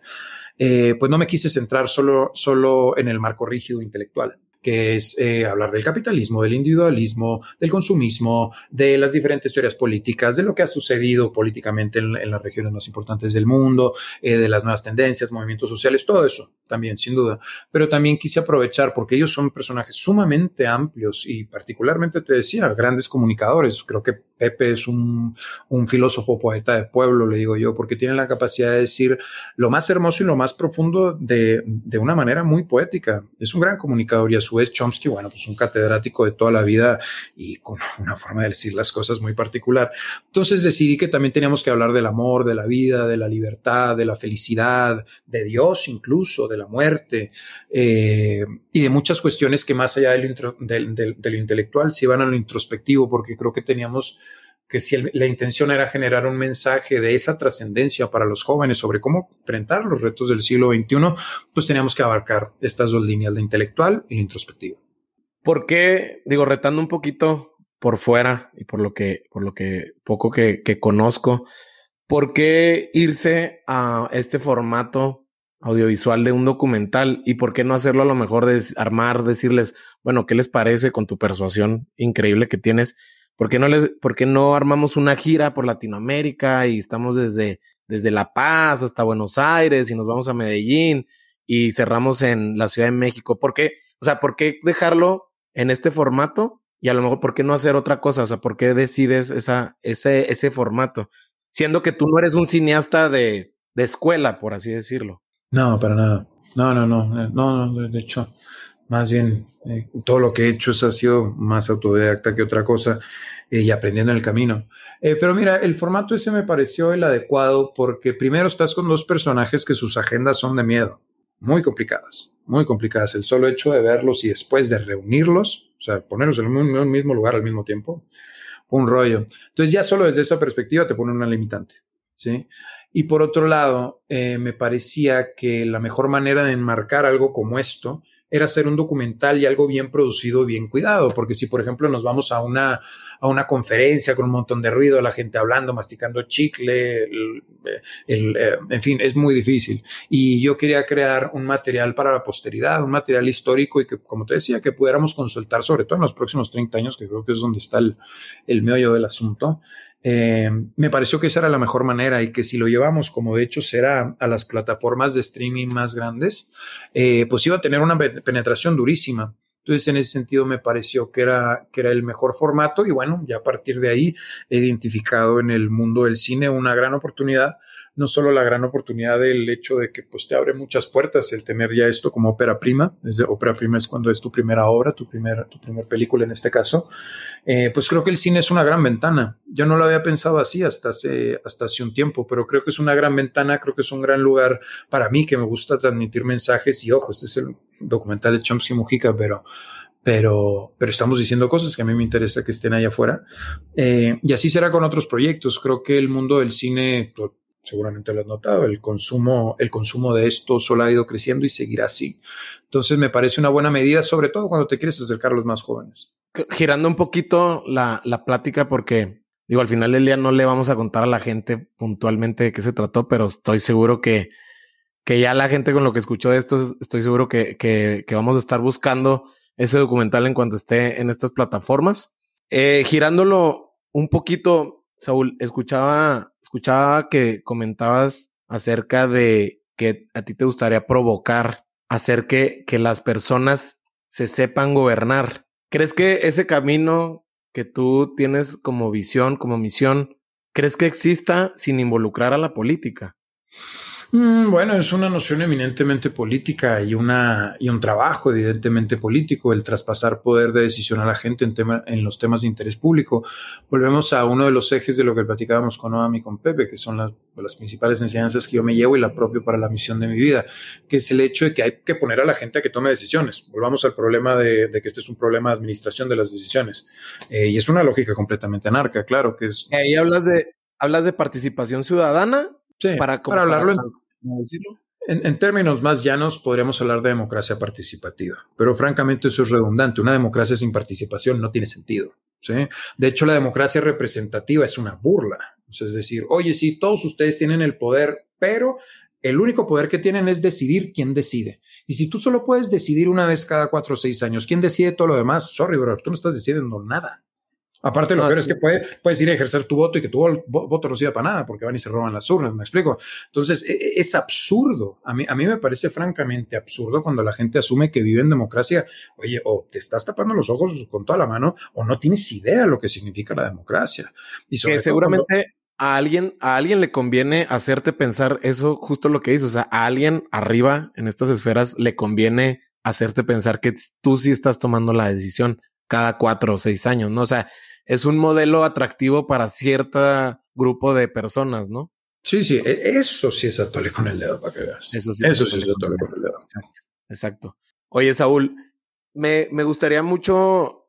eh, pues no me quise centrar solo, solo en el marco rígido intelectual que es eh, hablar del capitalismo, del individualismo, del consumismo, de las diferentes teorías políticas, de lo que ha sucedido políticamente en, en las regiones más importantes del mundo, eh, de las nuevas tendencias, movimientos sociales, todo eso también, sin duda. Pero también quise aprovechar, porque ellos son personajes sumamente amplios y particularmente, te decía, grandes comunicadores. Creo que Pepe es un, un filósofo poeta de pueblo, le digo yo, porque tiene la capacidad de decir lo más hermoso y lo más profundo de, de una manera muy poética. Es un gran comunicador y a su Chomsky, bueno, pues un catedrático de toda la vida y con una forma de decir las cosas muy particular. Entonces decidí que también teníamos que hablar del amor, de la vida, de la libertad, de la felicidad, de Dios incluso, de la muerte eh, y de muchas cuestiones que más allá de lo intelectual se iban a lo introspectivo, porque creo que teníamos que si la intención era generar un mensaje de esa trascendencia para los jóvenes sobre cómo enfrentar los retos del siglo XXI, pues teníamos que abarcar estas dos líneas, la intelectual y la introspectiva. ¿Por qué, digo, retando un poquito por fuera y por lo que, por lo que poco que, que conozco, ¿por qué irse a este formato audiovisual de un documental y por qué no hacerlo a lo mejor de armar, decirles, bueno, ¿qué les parece con tu persuasión increíble que tienes? ¿Por qué no, les, por qué no armamos una gira por Latinoamérica y estamos desde, desde La Paz hasta Buenos Aires y nos vamos a Medellín y cerramos en la Ciudad de México? ¿Por qué? O sea, ¿por qué dejarlo en este formato? Y a lo mejor, ¿por qué no hacer otra cosa? O sea, ¿por qué decides esa, ese, ese formato? Siendo que tú no eres un cineasta de, de escuela, por así decirlo. No, para nada. No, no, no. No, no de hecho, más bien eh, todo lo que he hecho ha sido más autodidacta que otra cosa eh, y aprendiendo en el camino. Eh, pero mira, el formato ese me pareció el adecuado porque primero estás con dos personajes que sus agendas son de miedo, muy complicadas, muy complicadas. El solo hecho de verlos y después de reunirlos, o sea, ponerlos en un mismo lugar al mismo tiempo, un rollo. Entonces ya solo desde esa perspectiva te pone una limitante, ¿sí? Y por otro lado, me parecía que la mejor manera de enmarcar algo como esto era hacer un documental y algo bien producido, bien cuidado, porque si por ejemplo nos vamos a una, a una conferencia con un montón de ruido, la gente hablando, masticando chicle, eh, en fin, es muy difícil. Y yo quería crear un material para la posteridad, un material histórico y que, como te decía, que pudiéramos consultar sobre todo en los próximos 30 años, que creo que es donde está el, el meollo del asunto. Eh, me pareció que esa era la mejor manera y que si lo llevamos, como de hecho será a las plataformas de streaming más grandes, eh, pues iba a tener una penetración durísima. Entonces, en ese sentido, me pareció que era, que era el mejor formato y bueno, ya a partir de ahí he identificado en el mundo del cine una gran oportunidad no solo la gran oportunidad del hecho de que pues te abre muchas puertas el tener ya esto como ópera prima, desde ópera prima es cuando es tu primera obra, tu primera tu primer película en este caso, eh, pues creo que el cine es una gran ventana. Yo no lo había pensado así hasta hace, hasta hace un tiempo, pero creo que es una gran ventana, creo que es un gran lugar para mí que me gusta transmitir mensajes y ojo, este es el documental de Chomsky Mujica, pero pero, pero estamos diciendo cosas que a mí me interesa que estén allá afuera. Eh, y así será con otros proyectos. Creo que el mundo del cine, seguramente lo has notado, el consumo, el consumo de esto solo ha ido creciendo y seguirá así. Entonces me parece una buena medida, sobre todo cuando te quieres acercar a los más jóvenes. Girando un poquito la, la plática, porque digo, al final del día no le vamos a contar a la gente puntualmente de qué se trató, pero estoy seguro que, que ya la gente con lo que escuchó de esto, estoy seguro que, que, vamos a estar buscando ese documental en cuanto esté en estas plataformas. Eh, girándolo un poquito, Saúl, escuchaba, escuchaba que comentabas acerca de que a ti te gustaría provocar, hacer que, que las personas se sepan gobernar. ¿Crees que ese camino que tú tienes como visión, como misión, crees que exista sin involucrar a la política? Mm, bueno, es una noción eminentemente política y, una, y un trabajo evidentemente político, el traspasar poder de decisión a la gente en, tema, en los temas de interés público. Volvemos a uno de los ejes de lo que platicábamos con Noam y con Pepe, que son las, las principales enseñanzas que yo me llevo y la propia para la misión de mi vida, que es el hecho de que hay que poner a la gente a que tome decisiones. Volvamos al problema de, de que este es un problema de administración de las decisiones. Eh, y es una lógica completamente anarca, claro, que es... Ahí hablas de, hablas de participación ciudadana para, hablarlo en, en, términos más llanos, podríamos hablar de democracia participativa, pero francamente eso es redundante. Una democracia sin participación no tiene sentido. ¿sí? De hecho, la democracia representativa es una burla. Es decir, oye, sí, todos ustedes tienen el poder, pero el único poder que tienen es decidir quién decide. Y si tú solo puedes decidir una vez cada cuatro o seis años, ¿quién decide todo lo demás? Sorry, bro, tú no estás decidiendo nada. Aparte, lo peor es que puede, puedes ir a ejercer tu voto y que tu voto no sirva para nada porque van y se roban las urnas, me explico. Entonces, e, e, es absurdo. A mí, a mí me parece francamente absurdo cuando la gente asume que vive en democracia. Oye, o te estás tapando los ojos con toda la mano o no tienes idea lo que significa la democracia. Y que seguramente a alguien, a alguien le conviene hacerte pensar eso, justo lo que dices. O sea, a alguien arriba en estas esferas le conviene hacerte pensar que tú sí estás tomando la decisión cada cuatro o seis años, ¿no? O sea, es un modelo atractivo para cierto grupo de personas, ¿no? Sí, sí, e, eso sí es atole con el dedo para que veas. Eso sí, eso sí es atole con el dedo. Exacto, exacto. Oye, Saúl, me, me gustaría mucho,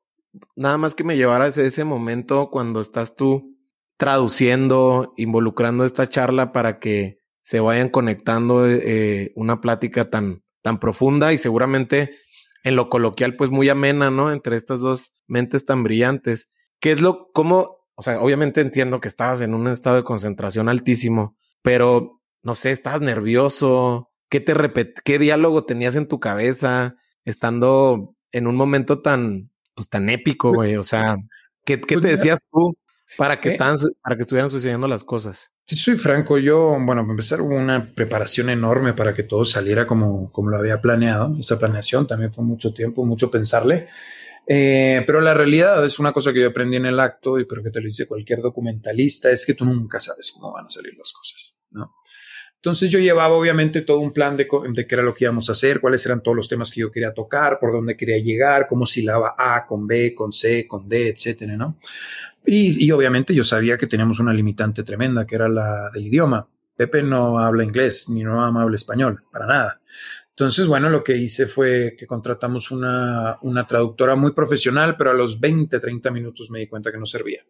nada más que me llevaras a ese momento cuando estás tú traduciendo, involucrando esta charla para que se vayan conectando eh, una plática tan, tan profunda y seguramente en lo coloquial, pues muy amena, ¿no? Entre estas dos mentes tan brillantes. ¿Qué es lo, cómo, o sea, obviamente entiendo que estabas en un estado de concentración altísimo, pero no sé, estabas nervioso. ¿Qué te repet qué diálogo tenías en tu cabeza estando en un momento tan, pues tan épico, pues güey? O sea, ¿qué, qué pues te decías tú para que, estaban, para que estuvieran sucediendo las cosas? Si soy franco, yo, bueno, para empezar hubo una preparación enorme para que todo saliera como, como lo había planeado. Esa planeación también fue mucho tiempo, mucho pensarle. Eh, pero la realidad es una cosa que yo aprendí en el acto y pero que te lo dice cualquier documentalista, es que tú nunca sabes cómo van a salir las cosas, ¿no? Entonces yo llevaba obviamente todo un plan de, de, qué era lo que íbamos a hacer, cuáles eran todos los temas que yo quería tocar, por dónde quería llegar, cómo silaba A con B, con C, con D, etcétera, ¿no? Y, y obviamente yo sabía que teníamos una limitante tremenda, que era la del idioma. Pepe no habla inglés ni no habla español, para nada. Entonces, bueno, lo que hice fue que contratamos una, una traductora muy profesional, pero a los 20, 30 minutos me di cuenta que no servía.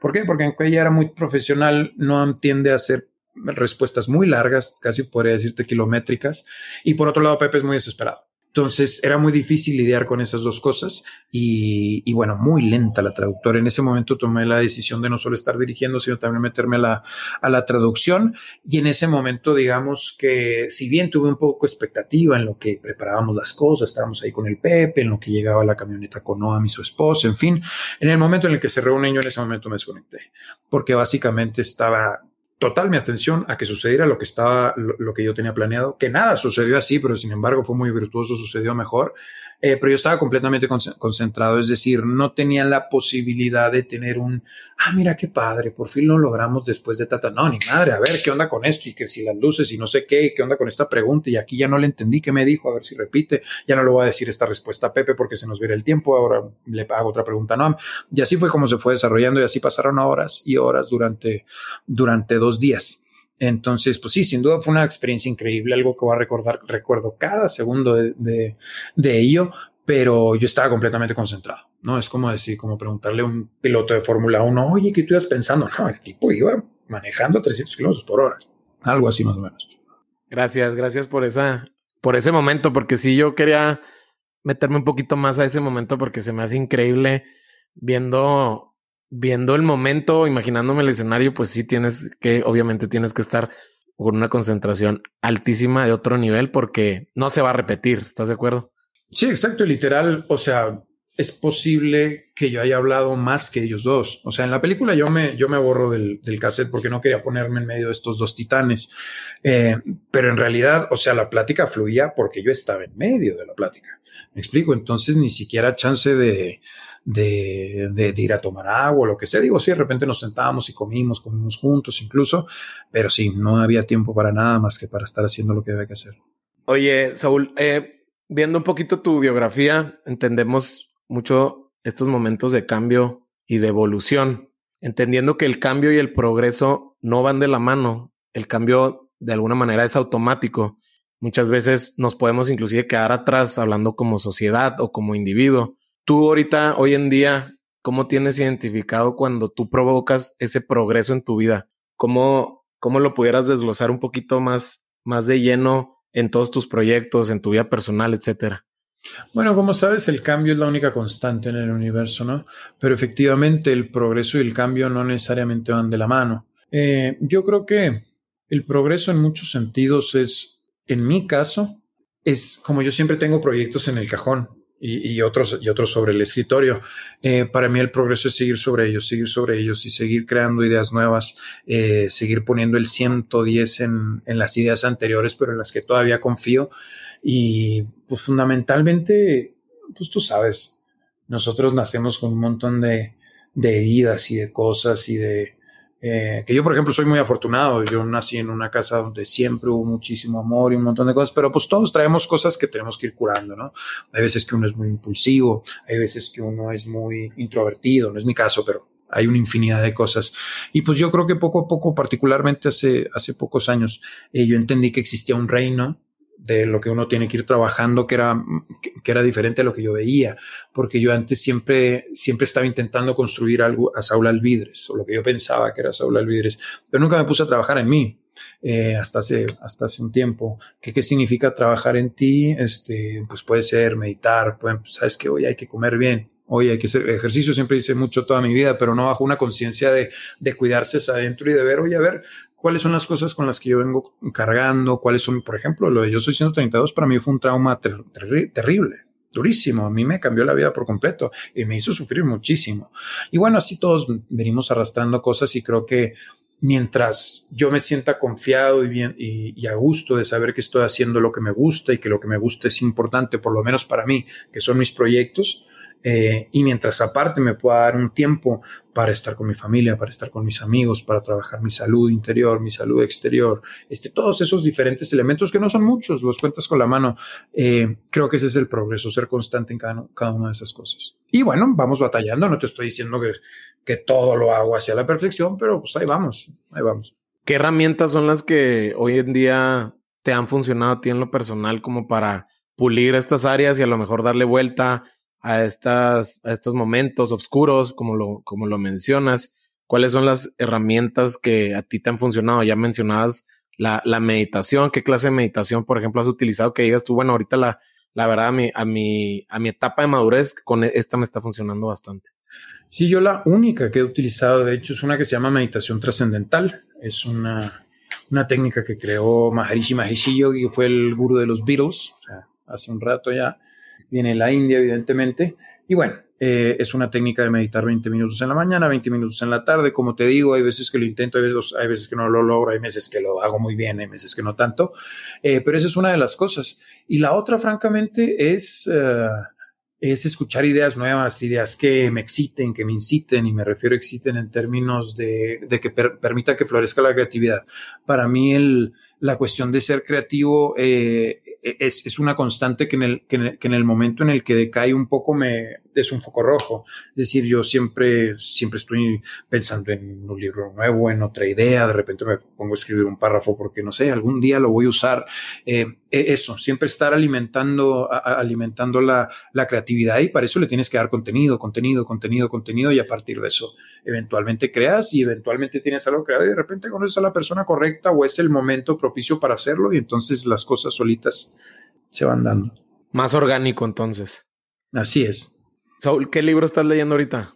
¿Por qué? Porque aunque ella era muy profesional, no tiende a hacer respuestas muy largas, casi podría decirte kilométricas. Y por otro lado, Pepe es muy desesperado. Entonces era muy difícil lidiar con esas dos cosas y, bueno, muy lenta la traductora. En ese momento tomé la decisión de no solo estar dirigiendo, sino también meterme a la, a la traducción. Y en ese momento, digamos que si bien tuve un poco expectativa en lo que preparábamos las cosas, estábamos ahí con el Pepe, en lo que llegaba la camioneta con Noam y su esposa, en fin, en el momento en el que se reúne yo en ese momento me desconecté, porque básicamente estaba total mi atención a que sucediera lo que estaba, lo, que yo tenía planeado, que nada sucedió así, pero sin embargo fue muy virtuoso, sucedió mejor. Eh, pero yo estaba completamente concentrado, es decir, no tenía la posibilidad de tener un, ah, mira qué padre, por fin lo logramos después de tata. No, ni madre, a ver qué onda con esto y que si las luces y no sé qué, y qué onda con esta pregunta y aquí ya no le entendí qué me dijo, a ver si repite, ya no le voy a decir esta respuesta a Pepe porque se nos viera el tiempo, ahora le hago otra pregunta no. Y así fue como se fue desarrollando y así pasaron horas y horas durante, durante dos días. Entonces, pues sí, sin duda fue una experiencia increíble, algo que voy a recordar, recuerdo cada segundo de, de, ello, pero yo estaba completamente concentrado, ¿no? Es como decir, como preguntarle a un piloto de Fórmula 1, oye, ¿qué tú ibas pensando? No, el tipo iba manejando 300 kilómetros por hora, algo así más o menos. Gracias, gracias por esa, por ese momento, porque sí, yo quería meterme un poquito más a ese momento porque se me hace increíble viendo viendo el momento, imaginándome el escenario, pues sí tienes que, obviamente tienes que estar con una concentración altísima de otro nivel porque no se va a repetir, ¿estás de acuerdo? Sí, exacto, literal, o sea, es posible que yo haya hablado más que ellos dos. O sea, en la película yo me, yo me borro del, del cassette porque no quería ponerme en medio de estos dos titanes. Eh, pero en realidad, o sea, la plática fluía porque yo estaba en medio de la plática. Me explico. Entonces, ni siquiera chance de, de, de, ir a tomar agua lo que sea. Digo, sí, de repente nos sentábamos y comimos, comimos juntos incluso, pero sí, no había tiempo para nada más que para estar haciendo lo que había que hacer. Oye, Saúl, eh, viendo un poquito tu biografía, entendemos mucho estos momentos de cambio y de evolución, entendiendo que el cambio y el progreso no van de la mano. El cambio de alguna manera es automático. Muchas veces nos podemos inclusive quedar atrás hablando como sociedad o como individuo Tú ahorita, hoy en día, ¿cómo tienes identificado cuando tú provocas ese progreso en tu vida? ¿Cómo, cómo lo pudieras desglosar un poquito más, más de lleno en todos tus proyectos, en tu vida personal, etcétera? Bueno, como sabes, el cambio es la única constante en el universo, ¿no? Pero efectivamente el progreso y el cambio no necesariamente van de la mano. Eh, yo creo que el progreso en muchos sentidos es, en mi caso, es como yo siempre tengo proyectos en el cajón y, otros, y otros sobre el escritorio. Eh, para mí el progreso es seguir sobre ellos, seguir sobre ellos y seguir creando ideas nuevas, eh, seguir poniendo el 110 en, en las ideas anteriores, pero en las que todavía confío. Y pues fundamentalmente, pues tú sabes, nosotros nacemos con un montón de, de heridas y de cosas y de, eh, que yo, por ejemplo, soy muy afortunado. Yo nací en una casa donde siempre hubo muchísimo amor y un montón de cosas, pero pues todos traemos cosas que tenemos que ir curando, ¿no? Hay veces que uno es muy impulsivo, hay veces que uno es muy introvertido, no es mi caso, pero hay una infinidad de cosas. Y pues yo creo que poco a poco, particularmente hace, hace pocos años, eh, yo entendí que existía un reino de lo que uno tiene que ir trabajando, que era, que era diferente a lo que yo veía, porque yo antes siempre, siempre estaba intentando construir algo a Saúl Alvidres, o lo que yo pensaba que era Saúl Alvidres, pero nunca me puse a trabajar en mí. Eh, hasta hace hasta hace un tiempo ¿Qué, qué significa trabajar en ti este pues puede ser meditar pues, sabes que hoy hay que comer bien hoy hay que hacer ejercicio, siempre hice mucho toda mi vida, pero no bajo una conciencia de, de cuidarse adentro y de ver, oye, a ver, cuáles son las cosas con las que yo vengo cargando, cuáles son, por ejemplo, lo de yo soy 132 para mí fue un trauma terrible, durísimo, a mí me cambió la vida por completo y me hizo sufrir muchísimo. Y bueno, así todos venimos arrastrando cosas y creo que mientras yo me sienta confiado y bien y, y, a gusto de saber que estoy haciendo lo que me gusta y que lo que me gusta es importante, por lo menos para mí, que son mis proyectos, eh, y mientras aparte me pueda dar un tiempo para estar con mi familia, para estar con mis amigos, para trabajar mi salud interior, mi salud exterior, este, todos esos diferentes elementos que no son muchos, los cuentas con la mano. Eh, creo que ese es el progreso, ser constante en cada, cada, una de esas cosas. Y bueno, vamos batallando, no te estoy diciendo que, que todo lo hago hacia la perfección, pero pues ahí vamos, ahí vamos. ¿Qué herramientas son las que hoy en día te han funcionado a ti en lo personal como para pulir estas áreas y a lo mejor darle vuelta? A, estas, a estos momentos oscuros, como lo, como lo mencionas? ¿Cuáles son las herramientas que a ti te han funcionado? Ya mencionabas la, la meditación. ¿Qué clase de meditación, por ejemplo, has utilizado? Que digas tú, bueno, ahorita la, la verdad, a mi, a, mi, a mi etapa de madurez, con esta me está funcionando bastante. Sí, yo la única que he utilizado, de hecho, es una que se llama meditación trascendental. Es una, una técnica que creó Maharishi Mahesh Yogi, que fue el gurú de los Beatles, o sea, hace un rato ya viene la India, evidentemente. Y bueno, eh, es una técnica de meditar 20 minutos en la mañana, 20 minutos en la tarde. Como te digo, hay veces que lo intento, hay veces, hay veces que no lo logro, hay veces que lo hago muy bien, hay veces que no tanto. Eh, pero esa es una de las cosas. Y la otra, francamente, es, uh, es escuchar ideas nuevas, ideas que me exciten, que me inciten, y me refiero a exciten en términos de, de que per, permita que florezca la creatividad. Para mí, el, la cuestión de ser creativo eh, es, es, una constante que en, el, que, en el, que en el momento en el que decae un poco me, es un foco rojo. Es decir, yo siempre, siempre estoy pensando en un libro nuevo, en otra idea, de repente me pongo a escribir un párrafo porque no sé, algún día lo voy a usar. Eh, e, eso, siempre estar alimentando, a, alimentando la, la, creatividad y para eso le tienes que dar contenido, contenido, contenido, contenido y a partir de eso eventualmente creas y eventualmente tienes algo creado y de repente conoces a la persona correcta o es el momento propicio para hacerlo y entonces las cosas solitas se van dando. Más orgánico entonces. Así es. Saúl, ¿qué libro estás leyendo ahorita?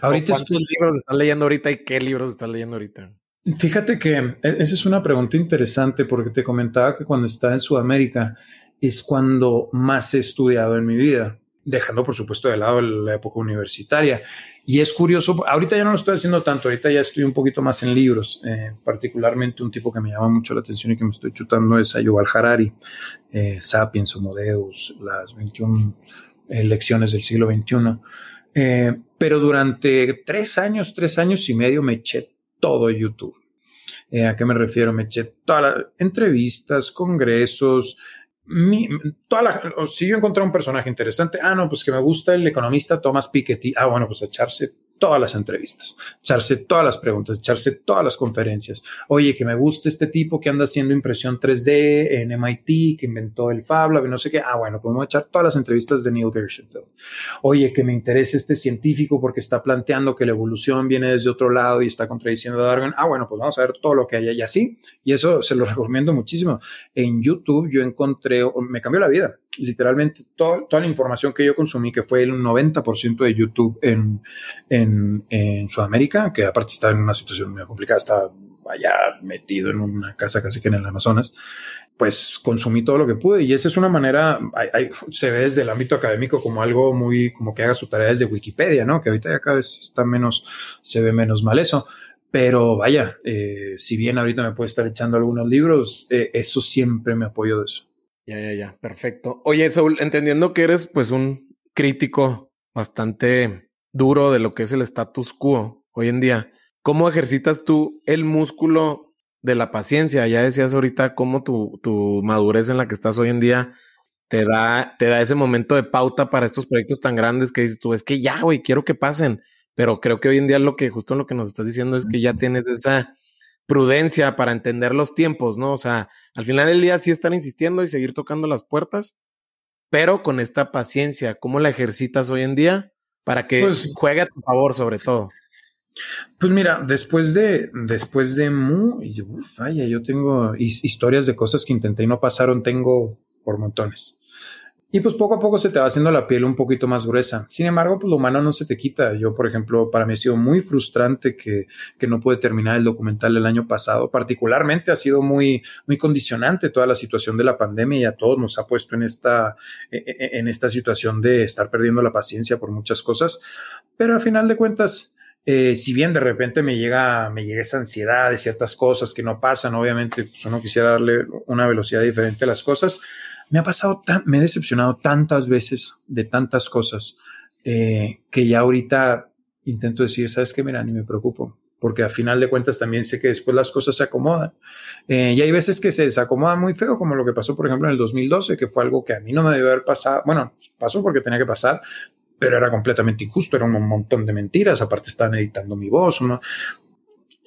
Ahorita ¿Cuántos libros estás leyendo ahorita y qué libros estás leyendo ahorita? Fíjate que e, esa es una pregunta interesante porque te comentaba que cuando estaba en Sudamérica es cuando más he estudiado en mi vida, dejando por supuesto de lado la época universitaria. Y es curioso, ahorita ya no lo estoy haciendo tanto, ahorita ya estoy un poquito más en libros, eh, particularmente un tipo que me llama mucho la atención y que me estoy chutando es Ayuval Harari, eh, Sapiens, Homo Deus, las 21 lecciones del siglo XXI. Eh, pero durante tres años, tres años y medio me eché todo YouTube. Eh, ¿A qué me refiero? Me eché todas las entrevistas, congresos, mi, toda si yo encontré un personaje interesante, ah, no, pues que me gusta el economista Thomas Piketty, ah, bueno, pues echarse todas las entrevistas, echarse todas las preguntas, echarse todas las conferencias. Oye, que me gusta este tipo que anda haciendo impresión 3D en MIT, que inventó el Fab Lab, no sé qué. Ah, bueno, podemos echar todas las entrevistas de Neil Gershenfeld. Oye, que me interesa este científico porque está planteando que la evolución viene desde otro lado y está contradiciendo a Darwin. Ah, bueno, pues vamos a ver todo lo que hay y así. Y eso se lo recomiendo muchísimo. En YouTube yo encontré, me cambió la vida literalmente todo, toda la información que yo consumí, que fue el 90% de YouTube en, en, en, Sudamérica, que aparte está en una situación muy complicada, está allá metido en una casa casi que en el Amazonas, pues consumí todo lo que pude y esa es una manera, se ve desde el ámbito académico como algo muy, como que haga su tarea desde Wikipedia, ¿no? Que ahorita ya cada vez está menos, se ve menos mal eso. Pero vaya, eh, si bien ahorita me puede estar echando algunos libros, eh, eso siempre me apoyo de eso. Ya, ya, ya, perfecto. Oye, Saúl, entendiendo que eres pues un crítico bastante duro de lo que es el status quo hoy en día, ¿cómo ejercitas tú el músculo de la paciencia? Ya decías ahorita cómo tu, tu madurez en la que estás hoy en día te da, te da ese momento de pauta para estos proyectos tan grandes que dices tú, es que ya, güey, quiero que pasen. Pero creo que hoy en día lo que justo lo que nos estás diciendo es que ya tienes esa prudencia para entender los tiempos, ¿no? O sea, al final del día sí estar insistiendo y seguir tocando las puertas, pero con esta paciencia, ¿cómo la ejercitas hoy en día para que pues juegue a tu favor sobre todo? Pues mira, después de, después de Mu, vaya, yo tengo historias de cosas que intenté y no pasaron, tengo por montones. Y pues poco a poco se te va haciendo la piel un poquito más gruesa. Sin embargo, pues lo humano no se te quita. Yo, por ejemplo, para mí ha sido muy frustrante que, que no pude terminar el documental el año pasado. Particularmente ha sido muy, muy condicionante toda la situación de la pandemia y a todos nos ha puesto en esta, e, e, en esta situación de estar perdiendo la paciencia por muchas cosas. Pero a final de cuentas, eh, si bien de repente me llega, me llega esa ansiedad de ciertas cosas que no pasan, obviamente pues uno quisiera darle una velocidad diferente a las cosas, me ha pasado, tan, me he decepcionado tantas veces de tantas cosas eh, que ya ahorita intento decir, sabes qué, mira, ni me preocupo, porque a final de cuentas también sé que después las cosas se acomodan. Eh, y hay veces que se desacomodan muy feo, como lo que pasó, por ejemplo, en el 2012, que fue algo que a mí no me debió haber pasado. Bueno, pasó porque tenía que pasar, pero era completamente injusto, era un montón de mentiras, aparte estaban editando mi voz, ¿no?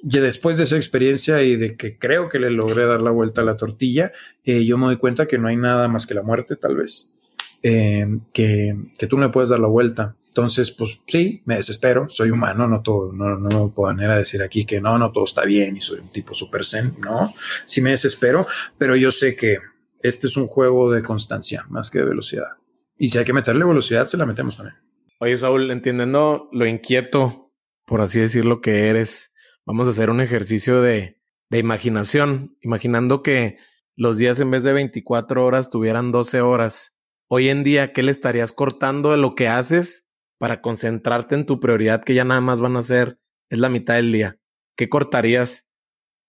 Y después de esa experiencia y de que creo que le logré dar la vuelta a la tortilla, eh, yo me doy cuenta que no hay nada más que la muerte, tal vez, eh, que, que, tú no le puedes dar la vuelta. Entonces, pues sí, me desespero, soy humano, no todo, no, no puedo manera decir aquí que no, no todo está bien y soy un tipo super zen, no, sí me desespero, pero yo sé que este es un juego de constancia más que de velocidad. Y si hay que meterle velocidad, se la metemos también. Oye, Saúl, entendiendo lo inquieto, por así decirlo, que eres, vamos a hacer un ejercicio de, de imaginación, imaginando que los días en vez de 24 horas tuvieran 12 horas. Hoy en día, ¿qué le estarías cortando de lo que haces para concentrarte en tu prioridad que ya nada más van a ser, es la mitad del día? ¿Qué cortarías?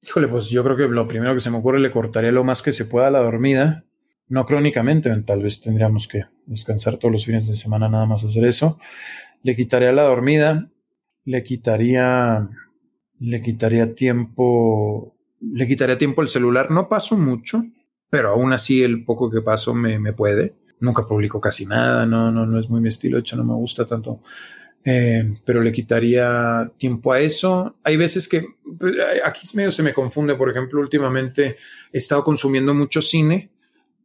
Híjole, pues yo creo que lo primero que se me ocurre le cortaría lo más que se pueda la dormida no crónicamente, tal vez tendríamos que descansar todos los fines de semana nada más hacer eso. Le quitaría la dormida, le quitaría, le quitaría tiempo, le quitaría tiempo el celular. No paso mucho, pero aún así el poco que paso me, me puede. Nunca publico casi nada, no, no, no es muy mi estilo, de hecho no me gusta tanto. Eh, pero le quitaría tiempo a eso. Hay veces que pues, aquí medio se me confunde, por ejemplo, últimamente he estado consumiendo mucho cine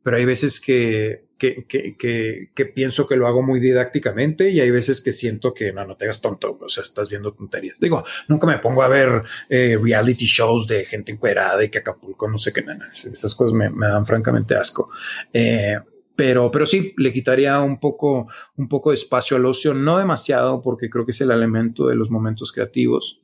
pero hay veces que, que, que, que, pienso que lo hago muy didácticamente y hay veces que siento que no, no te hagas tonto, o sea, estás viendo tonterías. Digo, nunca me pongo a ver eh, reality shows de gente encuerada y que Acapulco, no sé qué, nada. Esas cosas me, dan francamente asco. Eh, pero, pero sí, le quitaría un poco, un poco de espacio al ocio, no demasiado, porque creo que es el elemento de los momentos creativos.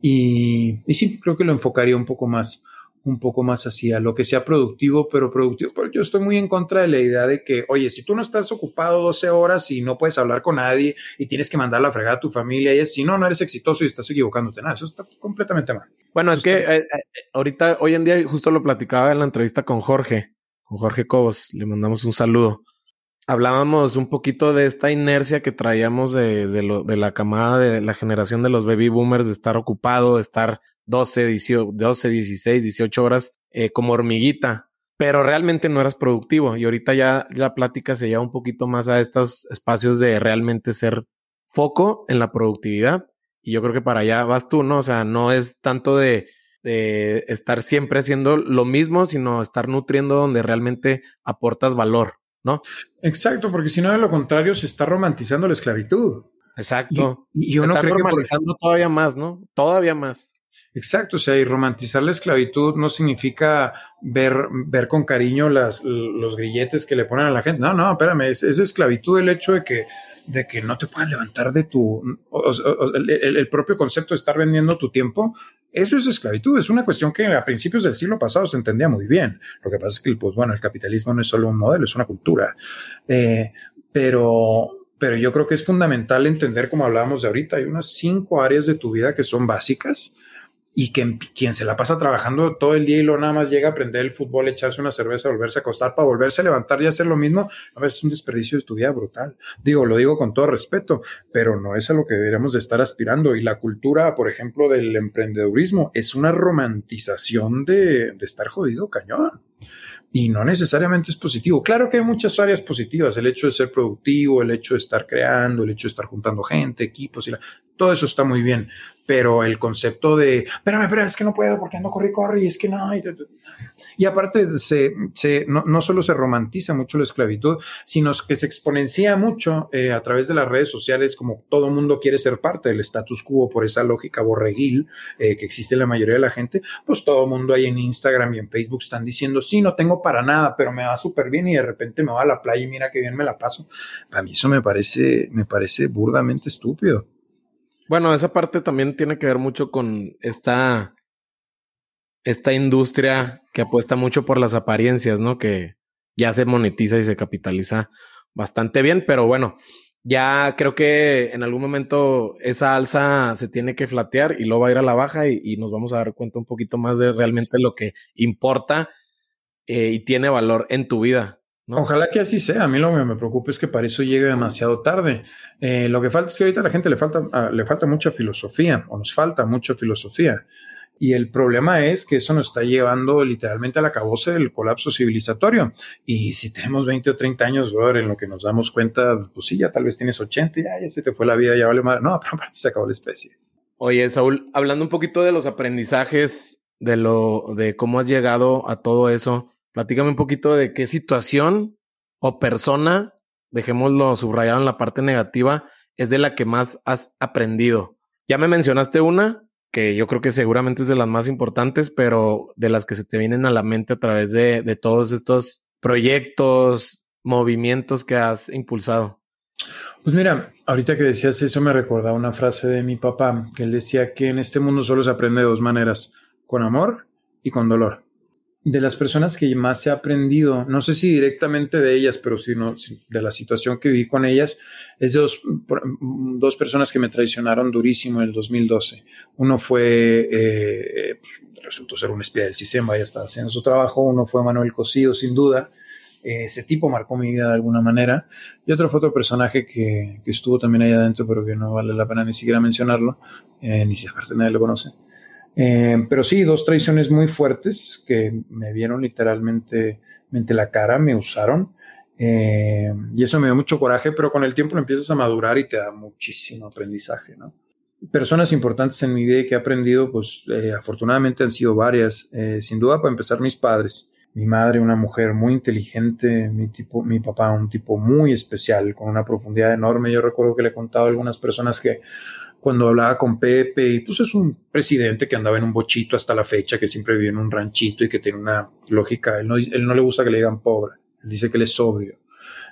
Y, y sí, creo que lo enfocaría un poco más un poco más hacia lo que sea productivo, pero productivo. Pero yo estoy muy en contra de la idea de que, oye, si tú no estás ocupado 12 horas y no puedes hablar con nadie y tienes que mandar la fregada a tu familia y es, si no, no eres exitoso y estás equivocándote, nada, eso está completamente mal. Bueno, es que eh, eh, ahorita, hoy en día, justo lo platicaba en la entrevista con Jorge, con Jorge Cobos, le mandamos un saludo. Hablábamos un poquito de esta inercia que traíamos de, de, lo, de la camada de la generación de los baby boomers, de estar ocupado, de estar 12, 12 16, 18 horas eh, como hormiguita, pero realmente no eras productivo. Y ahorita ya la plática se lleva un poquito más a estos espacios de realmente ser foco en la productividad. Y yo creo que para allá vas tú, ¿no? O sea, no es tanto de, de estar siempre haciendo lo mismo, sino estar nutriendo donde realmente aportas valor, ¿no? Exacto, porque si no, de lo contrario, se está romantizando la esclavitud. Exacto. Y, uno está normalizando todavía más, ¿no? Todavía más. Exacto, o sea, y romantizar la esclavitud no significa ver, ver con cariño las, los grilletes que le ponen a la gente. No, no, espérame, es, esclavitud el hecho de que, de que no te puedas levantar de tu... el, propio concepto de estar vendiendo tu tiempo, eso es esclavitud. Es una cuestión que a principios del siglo pasado se entendía muy bien. Lo que pasa es que, pues bueno, el capitalismo no es solo un modelo, es una cultura. Eh, pero, pero yo creo que es fundamental entender, como hablábamos de ahorita, hay unas cinco áreas de tu vida que son básicas y que quien se la pasa trabajando todo el día y lo nada más llega a aprender el fútbol, echarse una cerveza, volverse a acostar para volverse a levantar y hacer lo mismo, a veces es un desperdicio de tu vida brutal. Digo, lo digo con todo respeto, pero no es a lo que deberíamos de estar aspirando. Y la cultura, por ejemplo, del emprendedurismo es una romantización de, de estar jodido cañón y no necesariamente es positivo. Claro que hay muchas áreas positivas, el hecho de ser productivo, el hecho de estar creando, el hecho de estar juntando gente, equipos, y todo eso está muy bien, pero el concepto de, espérame, pero es que no puedo porque ando corre, y es que no. Y, aparte, se, se, no, no, solo se romantiza mucho la esclavitud, sino que se exponencia mucho eh, a través de las redes sociales, como todo mundo quiere ser parte del status quo por esa lógica borreguil eh, que existe en la mayoría de la gente, pues todo mundo ahí en Instagram y en Facebook están diciendo, sí, no tengo para nada, pero me va súper bien y de repente me va a la playa y mira qué bien me la paso. A mí eso me parece, me parece burdamente estúpido. Bueno, esa parte también tiene que ver mucho con esta, esta industria que apuesta mucho por las apariencias, ¿no? Que ya se monetiza y se capitaliza bastante bien, pero bueno, ya creo que en algún momento esa alza se tiene que flatear y luego va a ir a la baja y, nos vamos a dar cuenta un poquito más de realmente lo que importa eh, y tiene valor en tu vida. Ojalá que así sea. A mí lo que me preocupa es que para eso llegue demasiado tarde. Eh, lo que falta es que ahorita a la gente le falta, ah, le falta mucha filosofía o nos falta mucha filosofía. Y el problema es que eso nos está llevando literalmente al acabose del colapso civilizatorio. Y si tenemos 20 o 30 años, brother, en lo que nos damos cuenta, pues sí, ya tal vez tienes 80 y ya, ya se te fue la vida, ya vale madre. No, pero aparte se acabó la especie. Oye, Saúl, hablando un poquito de los aprendizajes, de lo, de cómo has llegado a todo eso, Platícame un poquito de qué situación o persona, dejémoslo subrayado en la parte negativa, es de la que más has aprendido. Ya me mencionaste una, que yo creo que seguramente es de las más importantes, pero de las que se te vienen a la mente a través de, todos estos proyectos, movimientos que has impulsado. Pues mira, ahorita que decías eso me recordaba una frase de mi papá, que él decía que en este mundo solo se aprende de dos maneras, con amor y con dolor de las personas que más he aprendido, no sé si directamente de ellas, pero si no, de la situación que viví con ellas, es de dos, dos personas que me traicionaron durísimo en el 2012. Uno fue, eh, pues, resultó ser un espía del sistema, ya estaba haciendo su trabajo. Uno fue Manuel Cosío, sin duda. ese tipo marcó mi vida de alguna manera. Y otro fue otro personaje que, que, estuvo también ahí adentro, pero que no vale la pena ni siquiera mencionarlo, eh, ni si aparte nadie lo conoce. Eh, pero sí, dos traiciones muy fuertes que me vieron literalmente la cara, me usaron. Eh, y eso me dio mucho coraje, pero con el tiempo lo empiezas a madurar y te da muchísimo aprendizaje, ¿no? Personas importantes en mi vida y que he aprendido, pues eh, afortunadamente han sido varias. sin duda, para empezar, mis padres. Mi madre, una mujer muy inteligente, mi, tipo, mi papá, un tipo muy especial, con una profundidad enorme. Yo recuerdo que le he contado a algunas personas que cuando hablaba con Pepe, y pues es un presidente que andaba en un bochito hasta la fecha, que siempre vive en un ranchito y que tiene una lógica, él no, él no le gusta que le digan pobre, él dice que él es sobrio.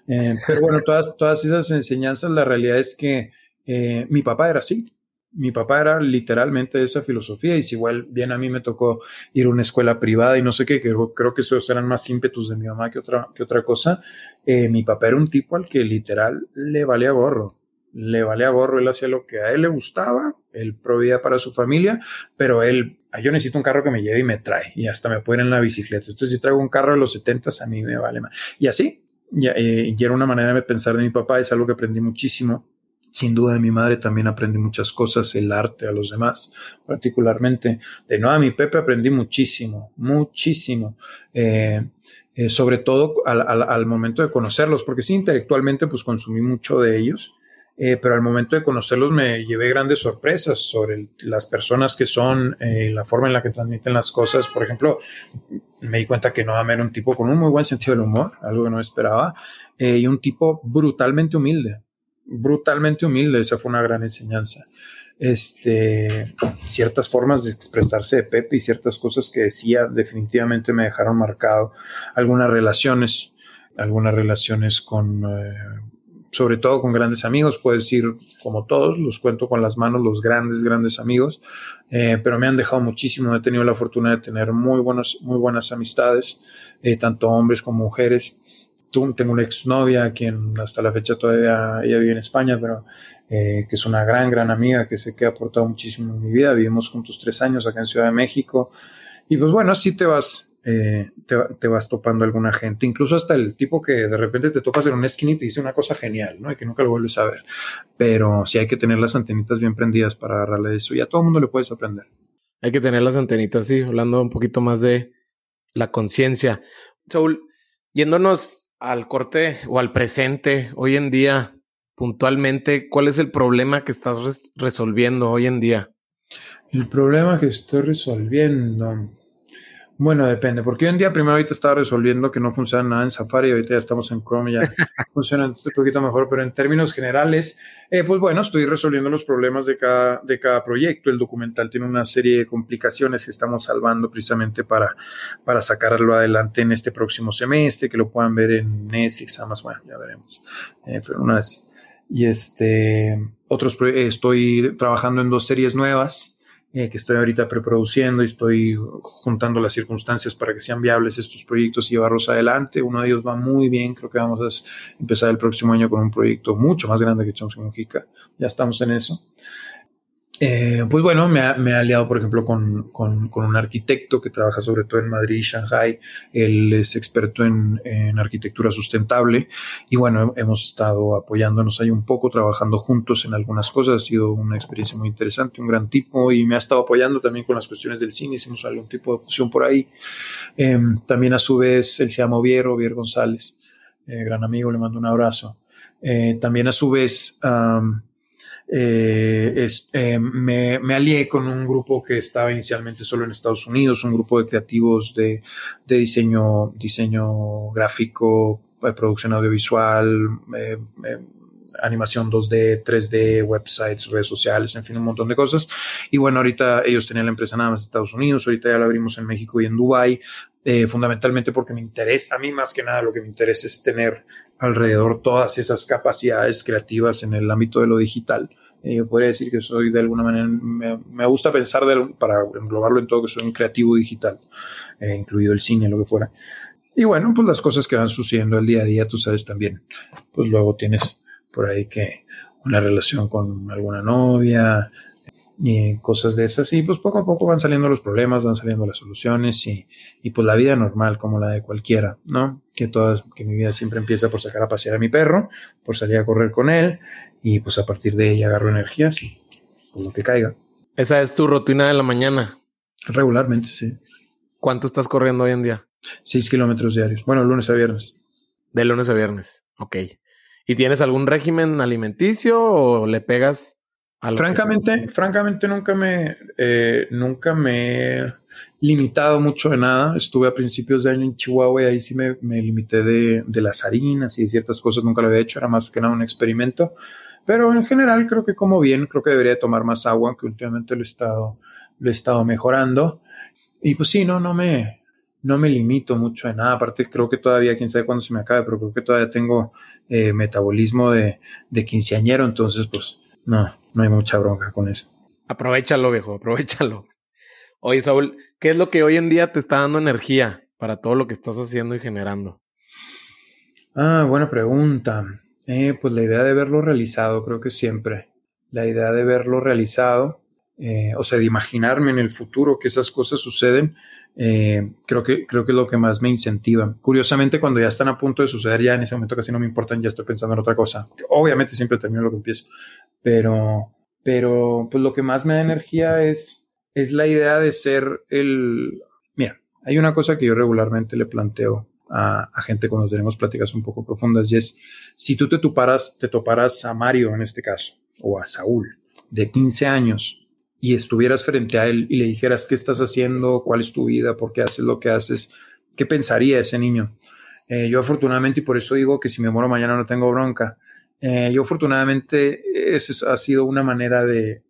Eh, pero bueno, todas, todas esas enseñanzas, la realidad es que eh, mi papá era así, mi papá era literalmente esa filosofía y si igual bien a mí me tocó ir a una escuela privada y no sé qué, creo, creo que esos eran más ímpetus de mi mamá que otra, que otra cosa, eh, mi papá era un tipo al que literal le valía gorro le valía gorro, él hacía lo que a él le gustaba, él proveía para su familia, pero él, ah, yo necesito un carro que me lleve y me trae, y hasta me puede en la bicicleta. Entonces, si traigo un carro de los 70, a mí me vale más. Y así, eh, y, era una manera de pensar de mi papá, es algo que aprendí muchísimo. Sin duda de mi madre también aprendí muchas cosas, el arte a los demás, particularmente. De no, a mi Pepe aprendí muchísimo, muchísimo. Eh, eh, sobre todo al, al, al, momento de conocerlos, porque sí, intelectualmente pues consumí mucho de ellos, eh, pero al momento de conocerlos me llevé grandes sorpresas sobre las personas que son, eh, la forma en la que transmiten las cosas. Por ejemplo, me di cuenta que Noam era un tipo con un muy buen sentido del humor, algo que no esperaba, eh, y un tipo brutalmente humilde, brutalmente humilde. Esa fue una gran enseñanza. Este, ciertas formas de expresarse de Pepe y ciertas cosas que decía definitivamente me dejaron marcado. Algunas relaciones, algunas relaciones con sobre todo con grandes amigos, puedo decir como todos, los cuento con las manos, los grandes, grandes amigos, eh, pero me han dejado muchísimo, he tenido la fortuna de tener muy, buenos, muy buenas amistades, eh, tanto hombres como mujeres. Tengo una exnovia, quien hasta la fecha todavía ella vive en España, pero eh, que es una gran, gran amiga que sé que ha aportado muchísimo en mi vida. Vivimos juntos tres años acá en Ciudad de México. Y pues bueno, así te vas, eh, te, vas topando alguna gente, incluso hasta el tipo que de repente te topas en un skinny y te dice una cosa genial, ¿no? Y que nunca lo vuelves a ver. Pero sí hay que tener las antenitas bien prendidas para agarrarle eso y a todo mundo le puedes aprender. Hay que tener las antenitas, sí, hablando un poquito más de la conciencia. Saúl, yéndonos al corte o al presente, hoy en día, puntualmente, ¿cuál es el problema que estás resolviendo hoy en día? El problema que estoy resolviendo. Bueno, depende, porque hoy en día primero ahorita estaba resolviendo que no funciona nada en Safari, ahorita ya estamos en Chrome y ya funciona un poquito mejor, pero en términos generales, eh, pues bueno, estoy resolviendo los problemas de cada, de cada proyecto. El documental tiene una serie de complicaciones que estamos salvando precisamente para, para sacarlo adelante en este próximo semestre, que lo puedan ver en Netflix, además, bueno, ya veremos. Eh, pero una vez. Y este, otros, estoy trabajando en dos series nuevas eh, que estoy ahorita preproduciendo y estoy juntando las circunstancias para que sean viables estos proyectos y llevarlos adelante. Uno de ellos va muy bien, creo que vamos a empezar el próximo año con un proyecto mucho más grande que Chomsky Mujica. Ya estamos en eso. Eh, pues bueno, me ha, me ha, aliado, por ejemplo, con, con, con, un arquitecto que trabaja sobre todo en Madrid y Shanghai. Él es experto en, en, arquitectura sustentable y bueno, hemos estado apoyándonos ahí un poco, trabajando juntos en algunas cosas. Ha sido una experiencia muy interesante, un gran tipo y me ha estado apoyando también con las cuestiones del cine. Hicimos algún tipo de fusión por ahí. Eh, también a su vez, él se llama Oviero, Ovier González, eh, gran amigo, le mando un abrazo. Eh, también a su vez, eh, es, eh, me, me, alié con un grupo que estaba inicialmente solo en Estados Unidos, un grupo de creativos de, de diseño, diseño gráfico, de producción audiovisual, eh, eh animación 2D, 3D, websites, redes sociales, en fin, un montón de cosas. Y bueno, ahorita ellos tenían la empresa nada más en Estados Unidos, ahorita ya la abrimos en México y en Dubai, eh, fundamentalmente porque me interesa, a mí más que nada lo que me interesa es tener alrededor todas esas capacidades creativas en el ámbito de lo digital. Eh, yo podría decir que soy de alguna manera, me, me gusta pensar para englobarlo en todo que soy un creativo digital, eh, incluido el cine, lo que fuera. Y bueno, pues las cosas que van sucediendo el día a día, tú sabes también, pues luego tienes por ahí que una relación con alguna novia, y cosas de esas. Y pues poco a poco van saliendo los problemas, van saliendo las soluciones y, y pues la vida normal como la de cualquiera, ¿no? Que todas, que mi vida siempre empieza por sacar a pasear a mi perro, por salir a correr con él y pues a partir de ahí agarro energías y lo que caiga. Esa es tu rutina de la mañana. Regularmente, sí. ¿Cuánto estás corriendo hoy en día? Seis kilómetros diarios. Bueno, lunes a viernes. De lunes a viernes. Ok. ¿Y tienes algún régimen alimenticio o le pegas Francamente, francamente nunca me, eh, nunca me he limitado mucho de nada. Estuve a principios de año en Chihuahua y ahí sí me, me limité de, de, las harinas y ciertas cosas nunca lo había hecho. Era más que nada un experimento. Pero en general creo que como bien, creo que debería tomar más agua, aunque últimamente lo he estado, lo he estado mejorando. Y pues sí, no, no me, no me limito mucho de nada. Aparte, creo que todavía, quién sabe cuándo se me acabe, pero creo que todavía tengo eh, metabolismo de, de quinceañero. Entonces, pues, no, no hay mucha bronca con eso. Aprovechalo, viejo, aprovechalo. Oye, Saúl, ¿qué es lo que hoy en día te está dando energía para todo lo que estás haciendo y generando? Ah, buena pregunta. Eh, pues la idea de verlo realizado, creo que siempre. La idea de verlo realizado, eh, o sea, de imaginarme en el futuro que esas cosas suceden, eh, creo, que, creo que es lo que más me incentiva. Curiosamente, cuando ya están a punto de suceder, ya en ese momento casi no me importan, ya estoy pensando en otra cosa. Obviamente siempre termino lo que empiezo, pero, pero pues lo que más me da energía es, es la idea de ser el... Mira, hay una cosa que yo regularmente le planteo a, a, gente cuando tenemos pláticas un poco profundas y es, si tú te toparas, te toparas a Mario en este caso, o a Saúl, de 15 años, y estuvieras frente a él y le dijeras qué estás haciendo, cuál es tu vida, por qué haces lo que haces, ¿qué pensaría ese niño? Eh, yo afortunadamente, y por eso digo que si me muero mañana no tengo bronca, eh, yo afortunadamente, eso ha sido una manera de,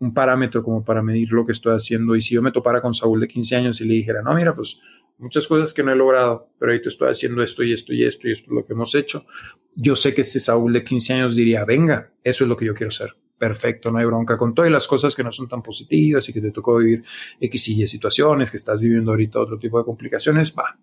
un parámetro como para medir lo que estoy haciendo. Y si yo me topara con Saúl de 15 años y le dijera, no, mira, pues muchas cosas que no he logrado, pero te estoy haciendo esto y esto y esto y esto es lo que hemos hecho, yo sé que ese Saúl de 15 años diría, venga, eso es lo que yo quiero hacer perfecto, no hay bronca con todas las cosas que no son tan positivas y que te tocó vivir X y Y situaciones, que estás viviendo ahorita otro tipo de complicaciones, va.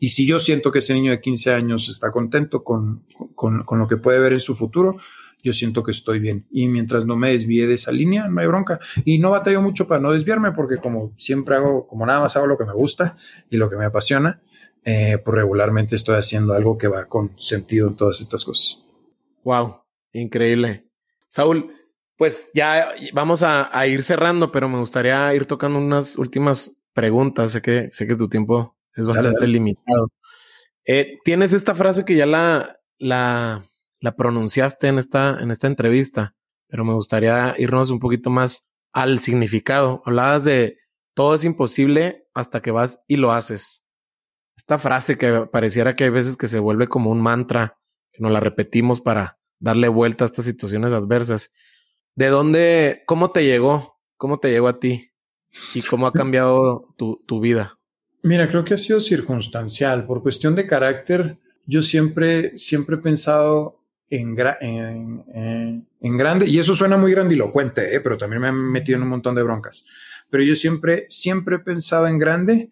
Y si yo siento que ese niño de 15 años está contento con, con, con lo que puede ver en su futuro, yo siento que estoy bien. Y mientras no me desvíe de esa línea, no hay bronca. Y no batallo mucho para no desviarme, porque como siempre hago, como nada más hago lo que me gusta y lo que me apasiona, eh, pues regularmente estoy haciendo algo que va con sentido en todas estas cosas. Wow, increíble. Saúl, pues ya vamos a, a, ir cerrando, pero me gustaría ir tocando unas últimas preguntas. Sé que, sé que tu tiempo es bastante dale, dale. limitado. Eh, Tienes esta frase que ya la, la, la pronunciaste en esta, en esta entrevista, pero me gustaría irnos un poquito más al significado. Hablabas de todo es imposible hasta que vas y lo haces. Esta frase que pareciera que hay veces que se vuelve como un mantra, que nos la repetimos para darle vuelta a estas situaciones adversas. ¿De dónde, cómo te llegó? ¿Cómo te llegó a ti? ¿Y cómo ha cambiado tu, tu vida? Mira, creo que ha sido circunstancial. Por cuestión de carácter, yo siempre, siempre he pensado en, en, en, grande, y eso suena muy grandilocuente, ¿eh? pero también me han metido en un montón de broncas. Pero yo siempre, siempre he pensado en grande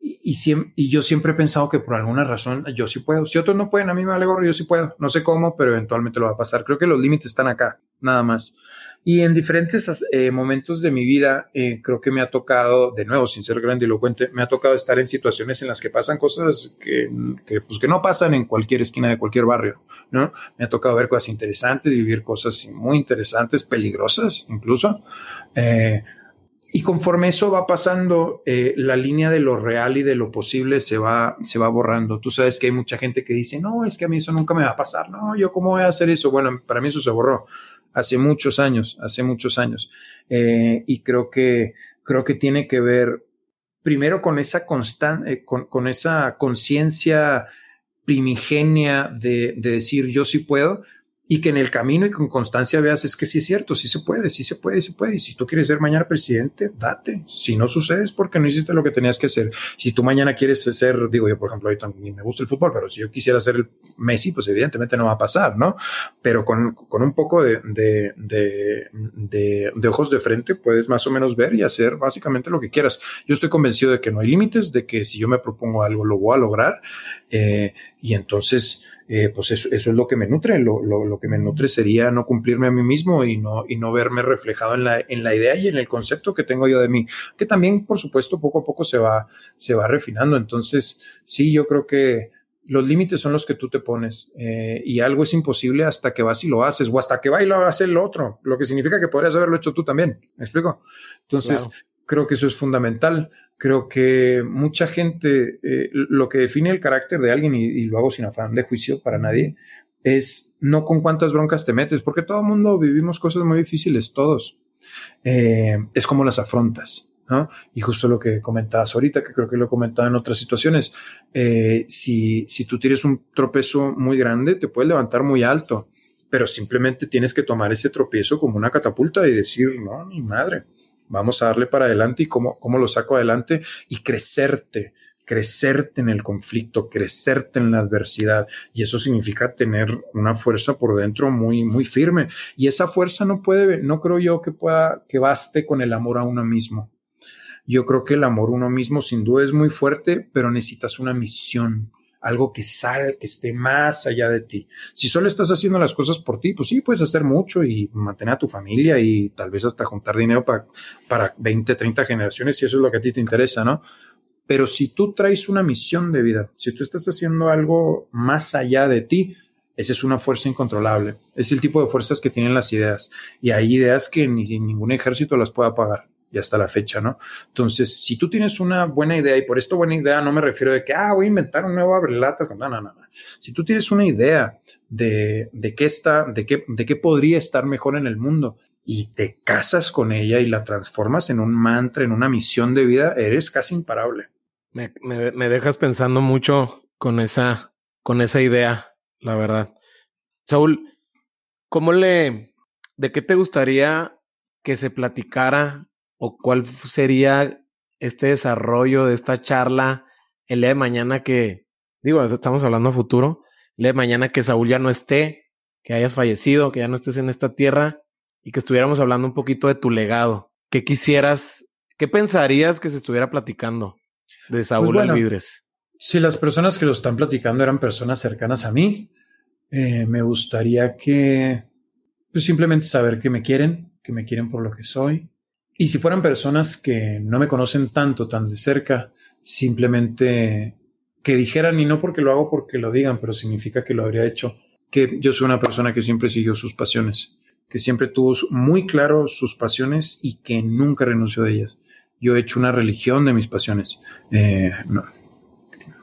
y, y, yo siempre he pensado que por alguna razón yo sí puedo. Si otros no pueden, a mí me vale gorro, yo sí puedo. No sé cómo, pero eventualmente lo va a pasar. Creo que los límites están acá, nada más. Y en diferentes eh, momentos de mi vida, eh, creo que me ha tocado, de nuevo, sin ser grandilocuente, me ha tocado estar en situaciones en las que pasan cosas que, que, pues, que no pasan en cualquier esquina de cualquier barrio, ¿no? Me ha tocado ver cosas interesantes, vivir cosas muy interesantes, peligrosas incluso. Eh, y conforme eso va pasando, eh, la línea de lo real y de lo posible se va, se va borrando. Tú sabes que hay mucha gente que dice, no, es que a mí eso nunca me va a pasar. No, yo cómo voy a hacer eso. Bueno, para mí eso se borró hace muchos años, hace muchos años. Eh, y creo que, creo que tiene que ver primero con esa constante, eh, con, con, esa conciencia primigenia de, de decir yo sí puedo, y que en el camino y con constancia veas es que sí es cierto, sí se puede, sí se puede, sí se puede. Y si tú quieres ser mañana presidente, date. Si no sucede es porque no hiciste lo que tenías que hacer. Si tú mañana quieres ser, digo yo, por ejemplo, ahorita ni me gusta el fútbol, pero si yo quisiera ser el Messi, pues evidentemente no va a pasar, ¿no? Pero con, con un poco de, de, de, de, de ojos de frente puedes más o menos ver y hacer básicamente lo que quieras. Yo estoy convencido de que no hay límites, de que si yo me propongo algo lo voy a lograr. Eh, y entonces, eh, pues eso, eso, es lo que me nutre. Lo, lo, lo, que me nutre sería no cumplirme a mí mismo y no, y no verme reflejado en la, en la idea y en el concepto que tengo yo de mí, que también, por supuesto, poco a poco se va, se va refinando. Entonces, sí, yo creo que los límites son los que tú te pones eh, y algo es imposible hasta que vas y lo haces o hasta que va y lo hace el otro, lo que significa que podrías haberlo hecho tú también. ¿Me explico? Entonces, claro. creo que eso es fundamental creo que mucha gente, eh, lo que define el carácter de alguien, y, lo hago sin afán de juicio para nadie, es no con cuántas broncas te metes, porque todo el mundo vivimos cosas muy difíciles, todos. Eh, es como las afrontas, ¿no? Y justo lo que comentabas ahorita, que creo que lo he comentado en otras situaciones, eh, si, si tú tienes un tropezo muy grande, te puedes levantar muy alto, pero simplemente tienes que tomar ese tropiezo como una catapulta y decir, no, mi madre, vamos a darle para adelante y cómo, cómo lo saco adelante y crecerte, crecerte en el conflicto, crecerte en la adversidad. Y eso significa tener una fuerza por dentro muy, muy firme. Y esa fuerza no puede, no creo yo que pueda, que baste con el amor a uno mismo. Yo creo que el amor a uno mismo sin duda es muy fuerte, pero necesitas una misión algo que salga, que esté más allá de ti. Si solo estás haciendo las cosas por ti, pues sí, puedes hacer mucho y mantener a tu familia y tal vez hasta juntar dinero para, para 20, 30 generaciones, si eso es lo que a ti te interesa, ¿no? Pero si tú traes una misión de vida, si tú estás haciendo algo más allá de ti, esa es una fuerza incontrolable. Es el tipo de fuerzas que tienen las ideas. Y hay ideas que ni ningún ejército las puede apagar y hasta la fecha, ¿no? Entonces, si tú tienes una buena idea, y por esto buena idea no me refiero de que, ah, voy a inventar un nuevo abrelatas, no, no, no, no. Si tú tienes una idea de, de qué está, de qué, de qué podría estar mejor en el mundo y te casas con ella y la transformas en un mantra, en una misión de vida, eres casi imparable. Me, me, me dejas pensando mucho con esa, con esa idea, la verdad. Saúl, ¿cómo le, de qué te gustaría que se platicara o cuál sería este desarrollo de esta charla el día de mañana que, digo, estamos hablando a futuro, el día de mañana que Saúl ya no esté, que hayas fallecido, que ya no estés en esta tierra y que estuviéramos hablando un poquito de tu legado. ¿Qué quisieras, qué pensarías que se estuviera platicando de Saúl pues bueno, Alvidres? Si las personas que lo están platicando eran personas cercanas a mí, eh, me gustaría que, pues simplemente saber que me quieren, que me quieren por lo que soy, y si fueran personas que no me conocen tanto, tan de cerca, simplemente que dijeran, y no porque lo hago porque lo digan, pero significa que lo habría hecho, que yo soy una persona que siempre siguió sus pasiones, que siempre tuvo muy claro sus pasiones y que nunca renunció de ellas. Yo he hecho una religión de mis pasiones. Eh, no,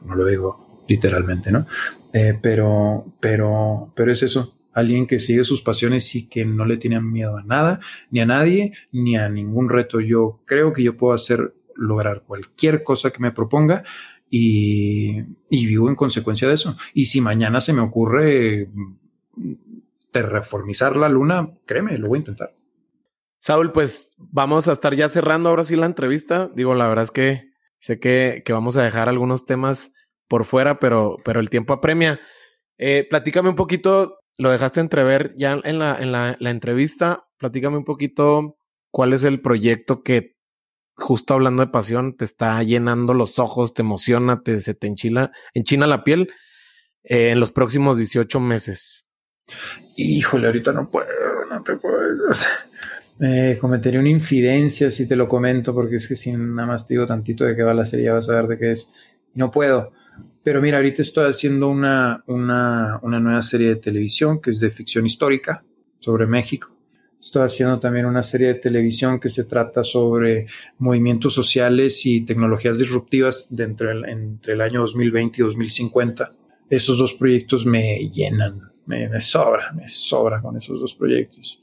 no lo digo literalmente, ¿no? Eh, pero, pero, pero es eso. Alguien que sigue sus pasiones y que no le tiene miedo a nada, ni a nadie, ni a ningún reto. Yo creo que yo puedo hacer, lograr cualquier cosa que me proponga y, vivo en consecuencia de eso. Y si mañana se me ocurre reformizar la luna, créeme, lo voy a intentar. Saúl, pues vamos a estar ya cerrando ahora sí la entrevista. Digo, la verdad es que sé que, que vamos a dejar algunos temas por fuera, pero, pero el tiempo apremia. Eh, platícame un poquito, lo dejaste entrever ya en la, en la, entrevista, platícame un poquito cuál es el proyecto que, justo hablando de pasión, te está llenando los ojos, te emociona, te, se te enchila, enchina la piel eh, en los próximos 18 meses. Híjole, ahorita no puedo, no te puedo. eh, cometería una infidencia si te lo comento, porque es que si nada más te digo tantito de qué va la serie, vas a ver de qué es. No puedo. Pero mira, ahorita estoy haciendo una, una, una nueva serie de televisión que es de ficción histórica sobre México. Estoy haciendo también una serie de televisión que se trata sobre movimientos sociales y tecnologías disruptivas de entre, el, entre el año 2020 y 2050. Esos dos proyectos me llenan, me, me sobra, me sobra con esos dos proyectos.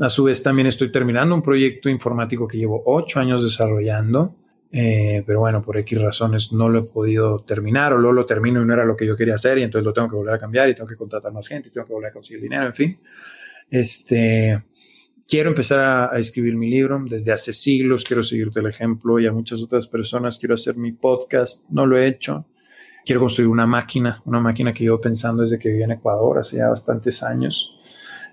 A su vez también estoy terminando un proyecto informático que llevo ocho años desarrollando eh, pero bueno, por X razones no lo he podido terminar o luego lo termino y no era lo que yo quería hacer y entonces lo tengo que volver a cambiar y tengo que contratar más gente y tengo que volver a conseguir dinero, en fin. Este, quiero empezar a, a, escribir mi libro desde hace siglos, quiero seguirte el ejemplo y a muchas otras personas, quiero hacer mi podcast, no lo he hecho. Quiero construir una máquina, una máquina que llevo pensando desde que viví en Ecuador hace ya bastantes años.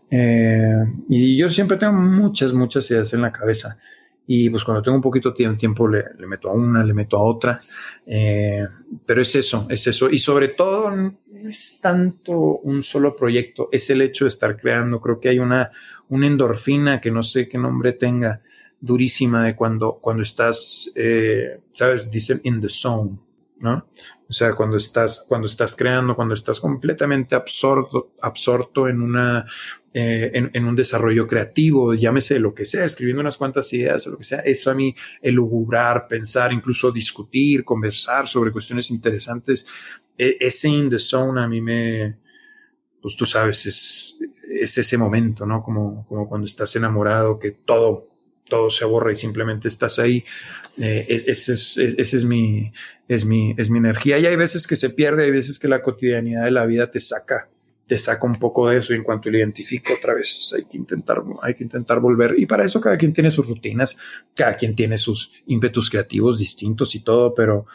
Eh, y yo siempre tengo muchas, muchas ideas en la cabeza y pues cuando tengo un poquito de tiempo le, meto a una, le meto a otra, eh, pero es eso, es eso. Y sobre todo no es tanto un solo proyecto, es el hecho de estar creando. Creo que hay una, una endorfina que no sé qué nombre tenga, durísima de cuando, cuando estás, eh, sabes, dicen in the zone, ¿no? O sea, cuando estás, cuando estás creando, cuando estás completamente absorto, absorto en una, eh, en, en, un desarrollo creativo, llámese lo que sea, escribiendo unas cuantas ideas o lo que sea, eso a mí, elugubrar, pensar, incluso discutir, conversar sobre cuestiones interesantes, e, ese in the zone a mí me, pues tú sabes, es, es ese momento, ¿no? Como, como cuando estás enamorado, que todo, todo se borra y simplemente estás ahí. Eh, ese es, ese es, mi, es, mi, es mi energía. Y hay veces que se pierde, hay veces que la cotidianidad de la vida te saca te saca un poco de eso. Y en cuanto lo identifico otra vez hay que intentar hay que intentar volver. Y para eso cada quien tiene sus rutinas cada quien tiene sus ímpetus creativos distintos y todo pero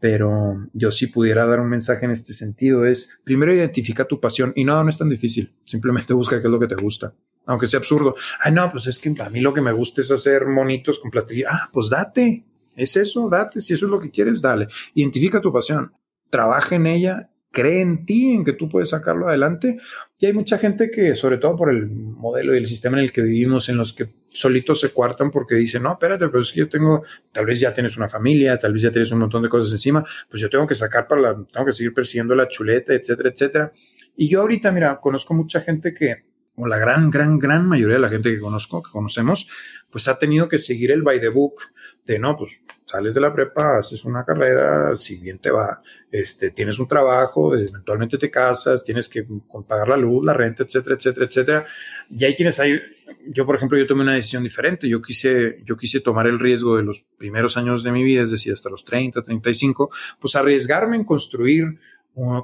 pero yo si pudiera dar un mensaje en este sentido es primero identifica tu pasión. Y no no es tan difícil. Simplemente busca qué es lo que te gusta aunque sea absurdo. Ay no pues es que a mí lo que me gusta es hacer monitos con plastilina ah pues date. Es eso date. Si eso es lo que quieres dale. Identifica tu pasión. Trabaja en ella. Cree en ti, en que tú puedes sacarlo adelante. Y hay mucha gente que, sobre todo por el modelo y el sistema en el que vivimos, en los que solitos se cuartan porque dicen, no, espérate, pero yo tengo, tal vez ya tienes una familia, tal vez ya tienes un montón de cosas encima, pues yo tengo que sacar para la, tengo que seguir persiguiendo la chuleta, etcétera, etcétera. Y yo ahorita, mira, conozco mucha gente que, o la gran, gran, gran mayoría de la gente que conozco, que conocemos, pues ha tenido que seguir el by the book de, no, pues sales de la prepa, haces una carrera, si bien te va, este, tienes un trabajo, eventualmente te casas, tienes que pagar la luz, la renta, etcétera, etcétera, etcétera. Y hay quienes hay, yo por ejemplo, yo tomé una decisión diferente, yo quise, yo quise tomar el riesgo de los primeros años de mi vida, es decir, hasta los 30, 35, pues arriesgarme en construir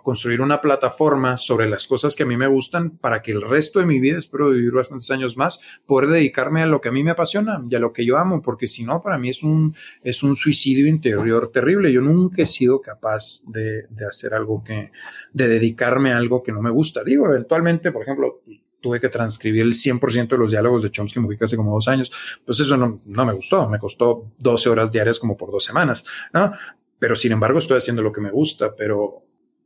construir una plataforma sobre las cosas que a mí me gustan para que el resto de mi vida, espero vivir bastantes años más, poder dedicarme a lo que a mí me apasiona y a lo que yo amo, porque si no, para mí es un, es un suicidio interior terrible. Yo nunca he sido capaz de, de hacer algo que, de dedicarme a algo que no me gusta. Digo, eventualmente, por ejemplo, tuve que transcribir el 100% de los diálogos de Chomsky Mujica hace como dos años. Pues eso no, no me gustó, me costó 12 horas diarias como por dos semanas, ¿no? Pero sin embargo estoy haciendo lo que me gusta, pero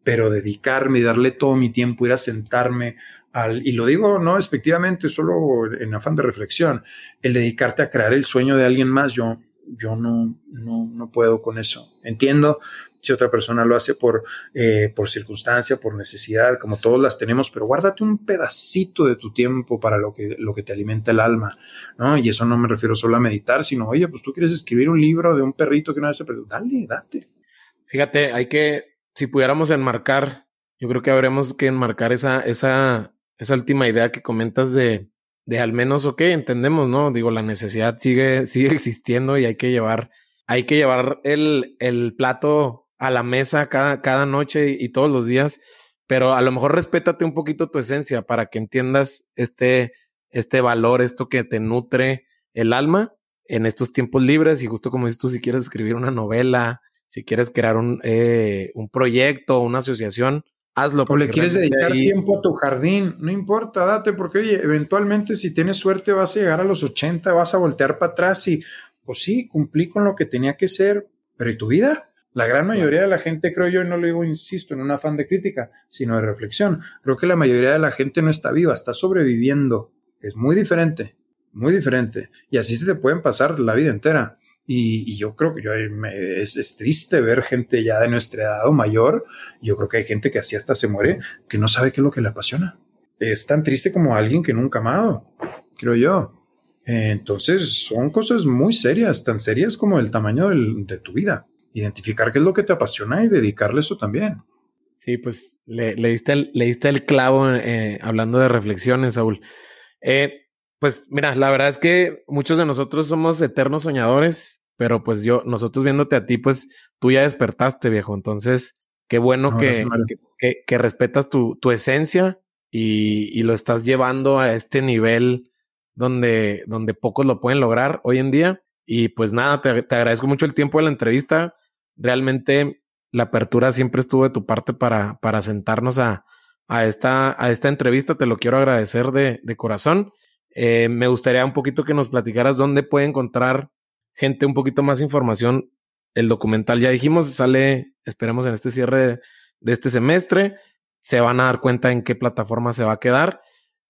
pero dedicarme y darle todo mi tiempo, ir a sentarme al, y lo digo no efectivamente, solo en afán de reflexión, el dedicarte a crear el sueño de alguien más, yo, yo no, no, no puedo con eso. Entiendo si otra persona lo hace por, eh, por circunstancia, por necesidad, como todos las tenemos, pero guárdate un pedacito de tu tiempo para lo que, lo que te alimenta el alma, ¿no? Y eso no me refiero solo a meditar, sino, oye, pues tú quieres escribir un libro de un perrito que una vez se perdió, dale, date. Fíjate, hay que si pudiéramos enmarcar, yo creo que habremos que enmarcar esa, esa, esa última idea que comentas de, de al menos, ok, entendemos, ¿no? Digo, la necesidad sigue, sigue existiendo y hay que llevar, hay que llevar el, el plato a la mesa cada, cada noche y, todos los días, pero a lo mejor respétate un poquito tu esencia para que entiendas este, este valor, esto que te nutre el alma en estos tiempos libres y justo como dices tú, si quieres escribir una novela, si quieres crear un, eh, un proyecto, una asociación, hazlo. O le quieres dedicar tiempo a tu jardín, no importa, date, porque oye, eventualmente si tienes suerte vas a llegar a los 80, vas a voltear para atrás y, pues sí, cumplí con lo que tenía que ser, pero ¿y tu vida? La gran mayoría de la gente, creo yo, y no lo digo, insisto, en un afán de crítica, sino de reflexión, creo que la mayoría de la gente no está viva, está sobreviviendo, es muy diferente, muy diferente. Y así se te pueden pasar la vida entera. Y, yo creo que yo, es, triste ver gente ya de nuestra edad o mayor. Yo creo que hay gente que así hasta se muere, que no sabe qué es lo que le apasiona. Es tan triste como alguien que nunca ha amado, creo yo. Entonces son cosas muy serias, tan serias como el tamaño de tu vida. Identificar qué es lo que te apasiona y dedicarle eso también. Sí, pues le, le, diste, el, le diste el clavo eh, hablando de reflexiones, Saúl. Eh, pues mira, la verdad es que muchos de nosotros somos eternos soñadores, pero pues yo, nosotros viéndote a ti, pues tú ya despertaste, viejo. Entonces, qué bueno que, que, que, respetas tu, tu esencia y, y, lo estás llevando a este nivel donde, donde pocos lo pueden lograr hoy en día. Y pues nada, te, te agradezco mucho el tiempo de la entrevista. Realmente la apertura siempre estuvo de tu parte para, para sentarnos a, a, esta, a esta entrevista. Te lo quiero agradecer de, de corazón. Eh, me gustaría un poquito que nos platicaras dónde puede encontrar gente un poquito más información. El documental ya dijimos, sale, esperemos en este cierre de, este semestre. Se van a dar cuenta en qué plataforma se va a quedar.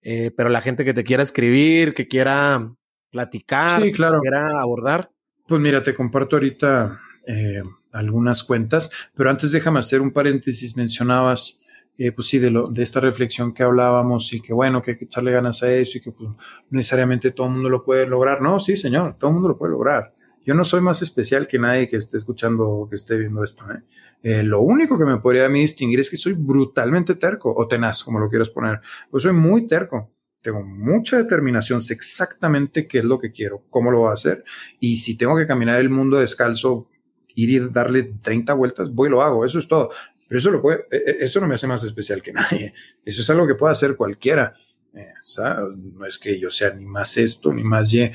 Eh, pero la gente que te quiera escribir, que quiera platicar, que quiera abordar. Pues mira, te comparto ahorita eh, algunas cuentas, pero antes déjame hacer un paréntesis. Mencionabas eh, pues sí, de, lo, de esta reflexión que hablábamos y que bueno, que hay que echarle ganas a eso y que pues, necesariamente todo el mundo lo puede lograr. No, sí, señor, todo el mundo lo puede lograr. Yo no soy más especial que nadie que esté escuchando o que esté viendo esto. ¿eh? Eh, lo único que me podría distinguir es que soy brutalmente terco o tenaz, como lo quieras poner. Pues soy muy terco. Tengo mucha determinación, sé exactamente qué es lo que quiero, cómo lo voy a hacer. Y si tengo que caminar el mundo descalzo, ir y darle 30 vueltas, voy y lo hago. Eso es todo. Pero eso, e, e, eso no me hace más especial que nadie. Eso es algo que puede hacer cualquiera. Eh, no es que yo sea ni más esto ni más Y.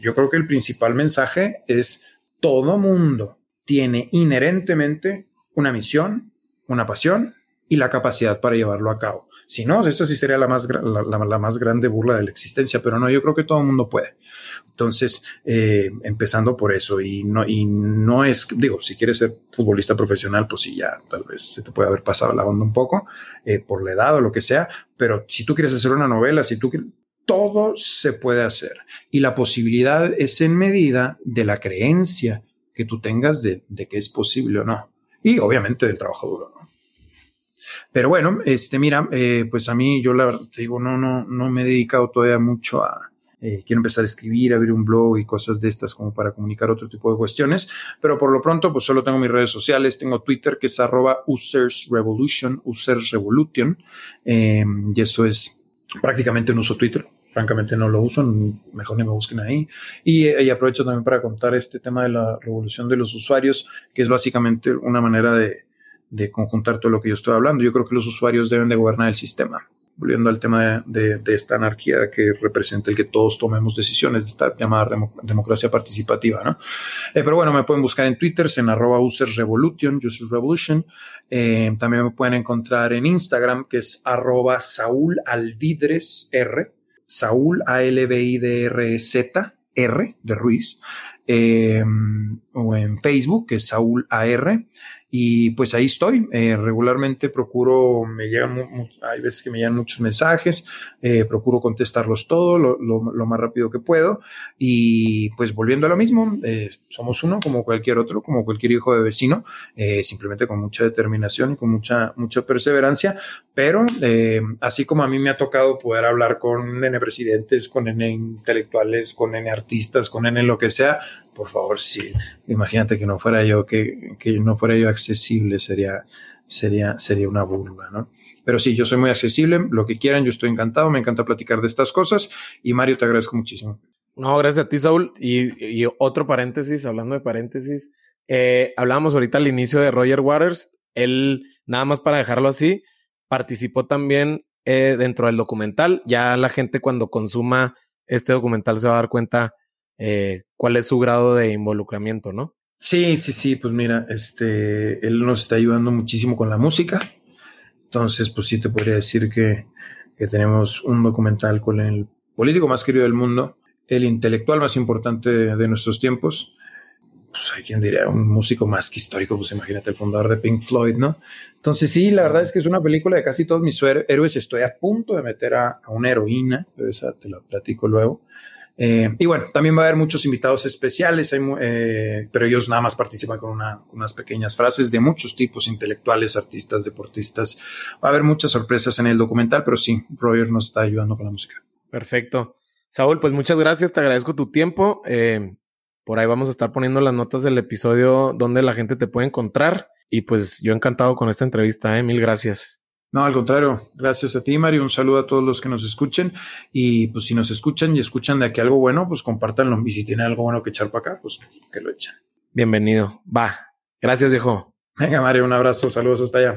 Yo creo que el principal mensaje es todo mundo tiene inherentemente una misión, una pasión y la capacidad para llevarlo a cabo. Si no, esa sí sería la más, la, más grande burla de la existencia, pero no, yo creo que todo el mundo puede. Entonces, eh, empezando por eso, y no, y no es, digo, si quieres ser futbolista profesional, pues sí, ya tal vez se te puede haber pasado la onda un poco, eh, por la edad o lo que sea, pero si tú quieres hacer una novela, si tú todo se puede hacer. Y la posibilidad es en medida de la creencia que tú tengas de, de que es posible o no. Y obviamente del trabajo duro, ¿no? Pero bueno, este, mira, eh, pues a mí, yo la verdad, te digo, no, no, no me he dedicado todavía mucho a, eh, quiero empezar a escribir, abrir un blog y cosas de estas como para comunicar otro tipo de cuestiones, pero por lo pronto pues solo tengo mis redes sociales, tengo Twitter que es arroba users revolution, users revolution, eh, y eso es prácticamente no uso Twitter, francamente no lo uso, mejor ni me busquen ahí. Y, y, aprovecho también para contar este tema de la revolución de los usuarios, que es básicamente una manera de, de conjuntar todo lo que yo estoy hablando. Yo creo que los usuarios deben de gobernar el sistema. Volviendo al tema de, de, esta anarquía que representa el que todos tomemos decisiones, de esta llamada democracia participativa, ¿no? Eh, pero bueno, me pueden buscar en Twitter, en arroba users revolution, users revolution. Eh, también me pueden encontrar en Instagram, que es arroba Saúl Alvidres R, Saúl A L B I D R de Ruiz. Eh, o en Facebook, que es Saúl AR. Y pues ahí estoy. Eh, regularmente procuro, me llegan, hay veces que me llegan muchos mensajes, eh, procuro contestarlos todos lo, más rápido que puedo. Y pues volviendo a lo mismo, eh, somos uno como cualquier otro, como cualquier hijo de vecino, simplemente con mucha determinación y con mucha, mucha perseverancia. Pero así como a mí me ha tocado poder hablar con N presidentes, con N intelectuales, con N artistas, con N lo que sea, por favor, sí, imagínate que no fuera yo, que, que no fuera yo accesible, sería, sería, sería una burla, ¿no? Pero sí, yo soy muy accesible, lo que quieran, yo estoy encantado, me encanta platicar de estas cosas y Mario, te agradezco muchísimo. No, gracias a ti, Saúl. Y, otro paréntesis, hablando de paréntesis, eh, hablábamos ahorita al inicio de Roger Waters, él, nada más para dejarlo así, participó también eh, dentro del documental. Ya la gente cuando consuma este documental se va a dar cuenta eh, cuál es su grado de involucramiento, ¿no? Sí, sí, sí, pues mira, este, él nos está ayudando muchísimo con la música. Entonces, pues sí te podría decir que, que tenemos un documental con el político más querido del mundo, el intelectual más importante de, nuestros tiempos. Pues hay quien diría un músico más que histórico, pues imagínate el fundador de Pink Floyd, ¿no? Entonces sí, la verdad es que es una película de casi todos mis héroes. Estoy a punto de meter a, a una heroína, pero esa te la platico luego. Eh, y bueno, también va a haber muchos invitados especiales, eh, pero ellos nada más participan con unas pequeñas frases de muchos tipos, intelectuales, artistas, deportistas. Va a haber muchas sorpresas en el documental, pero sí, Roger nos está ayudando con la música. Perfecto. Saúl, pues muchas gracias, te agradezco tu tiempo. Eh, por ahí vamos a estar poniendo las notas del episodio donde la gente te puede encontrar. Y pues yo encantado con esta entrevista, mil gracias. No, al contrario, gracias a ti, Mario. Un saludo a todos los que nos escuchen. Y pues si nos escuchan y escuchan de aquí algo bueno, pues compártanlo. Y si tienen algo bueno que echar para acá, pues que lo echen. Bienvenido. Va. Gracias, viejo. Venga, Mario, un abrazo. Saludos hasta allá.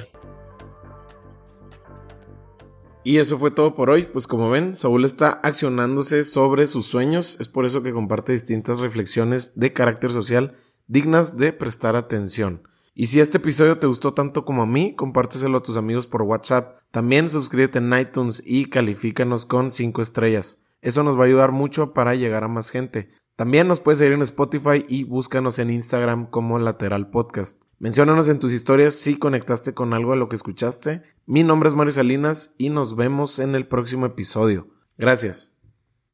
Y eso fue todo por hoy. Pues como ven, Saúl está accionándose sobre sus sueños. Es por eso que comparte distintas reflexiones de carácter social dignas de prestar atención. Y si este episodio te gustó tanto como a mí, compárteselo a tus amigos por WhatsApp. También suscríbete en iTunes y califícanos con 5 estrellas. Eso nos va a ayudar mucho para llegar a más gente. También nos puedes seguir en Spotify y búscanos en Instagram como Lateral Podcast. Menciónanos en tus historias si conectaste con algo de lo que escuchaste. Mi nombre es Mario Salinas y nos vemos en el próximo episodio. Gracias.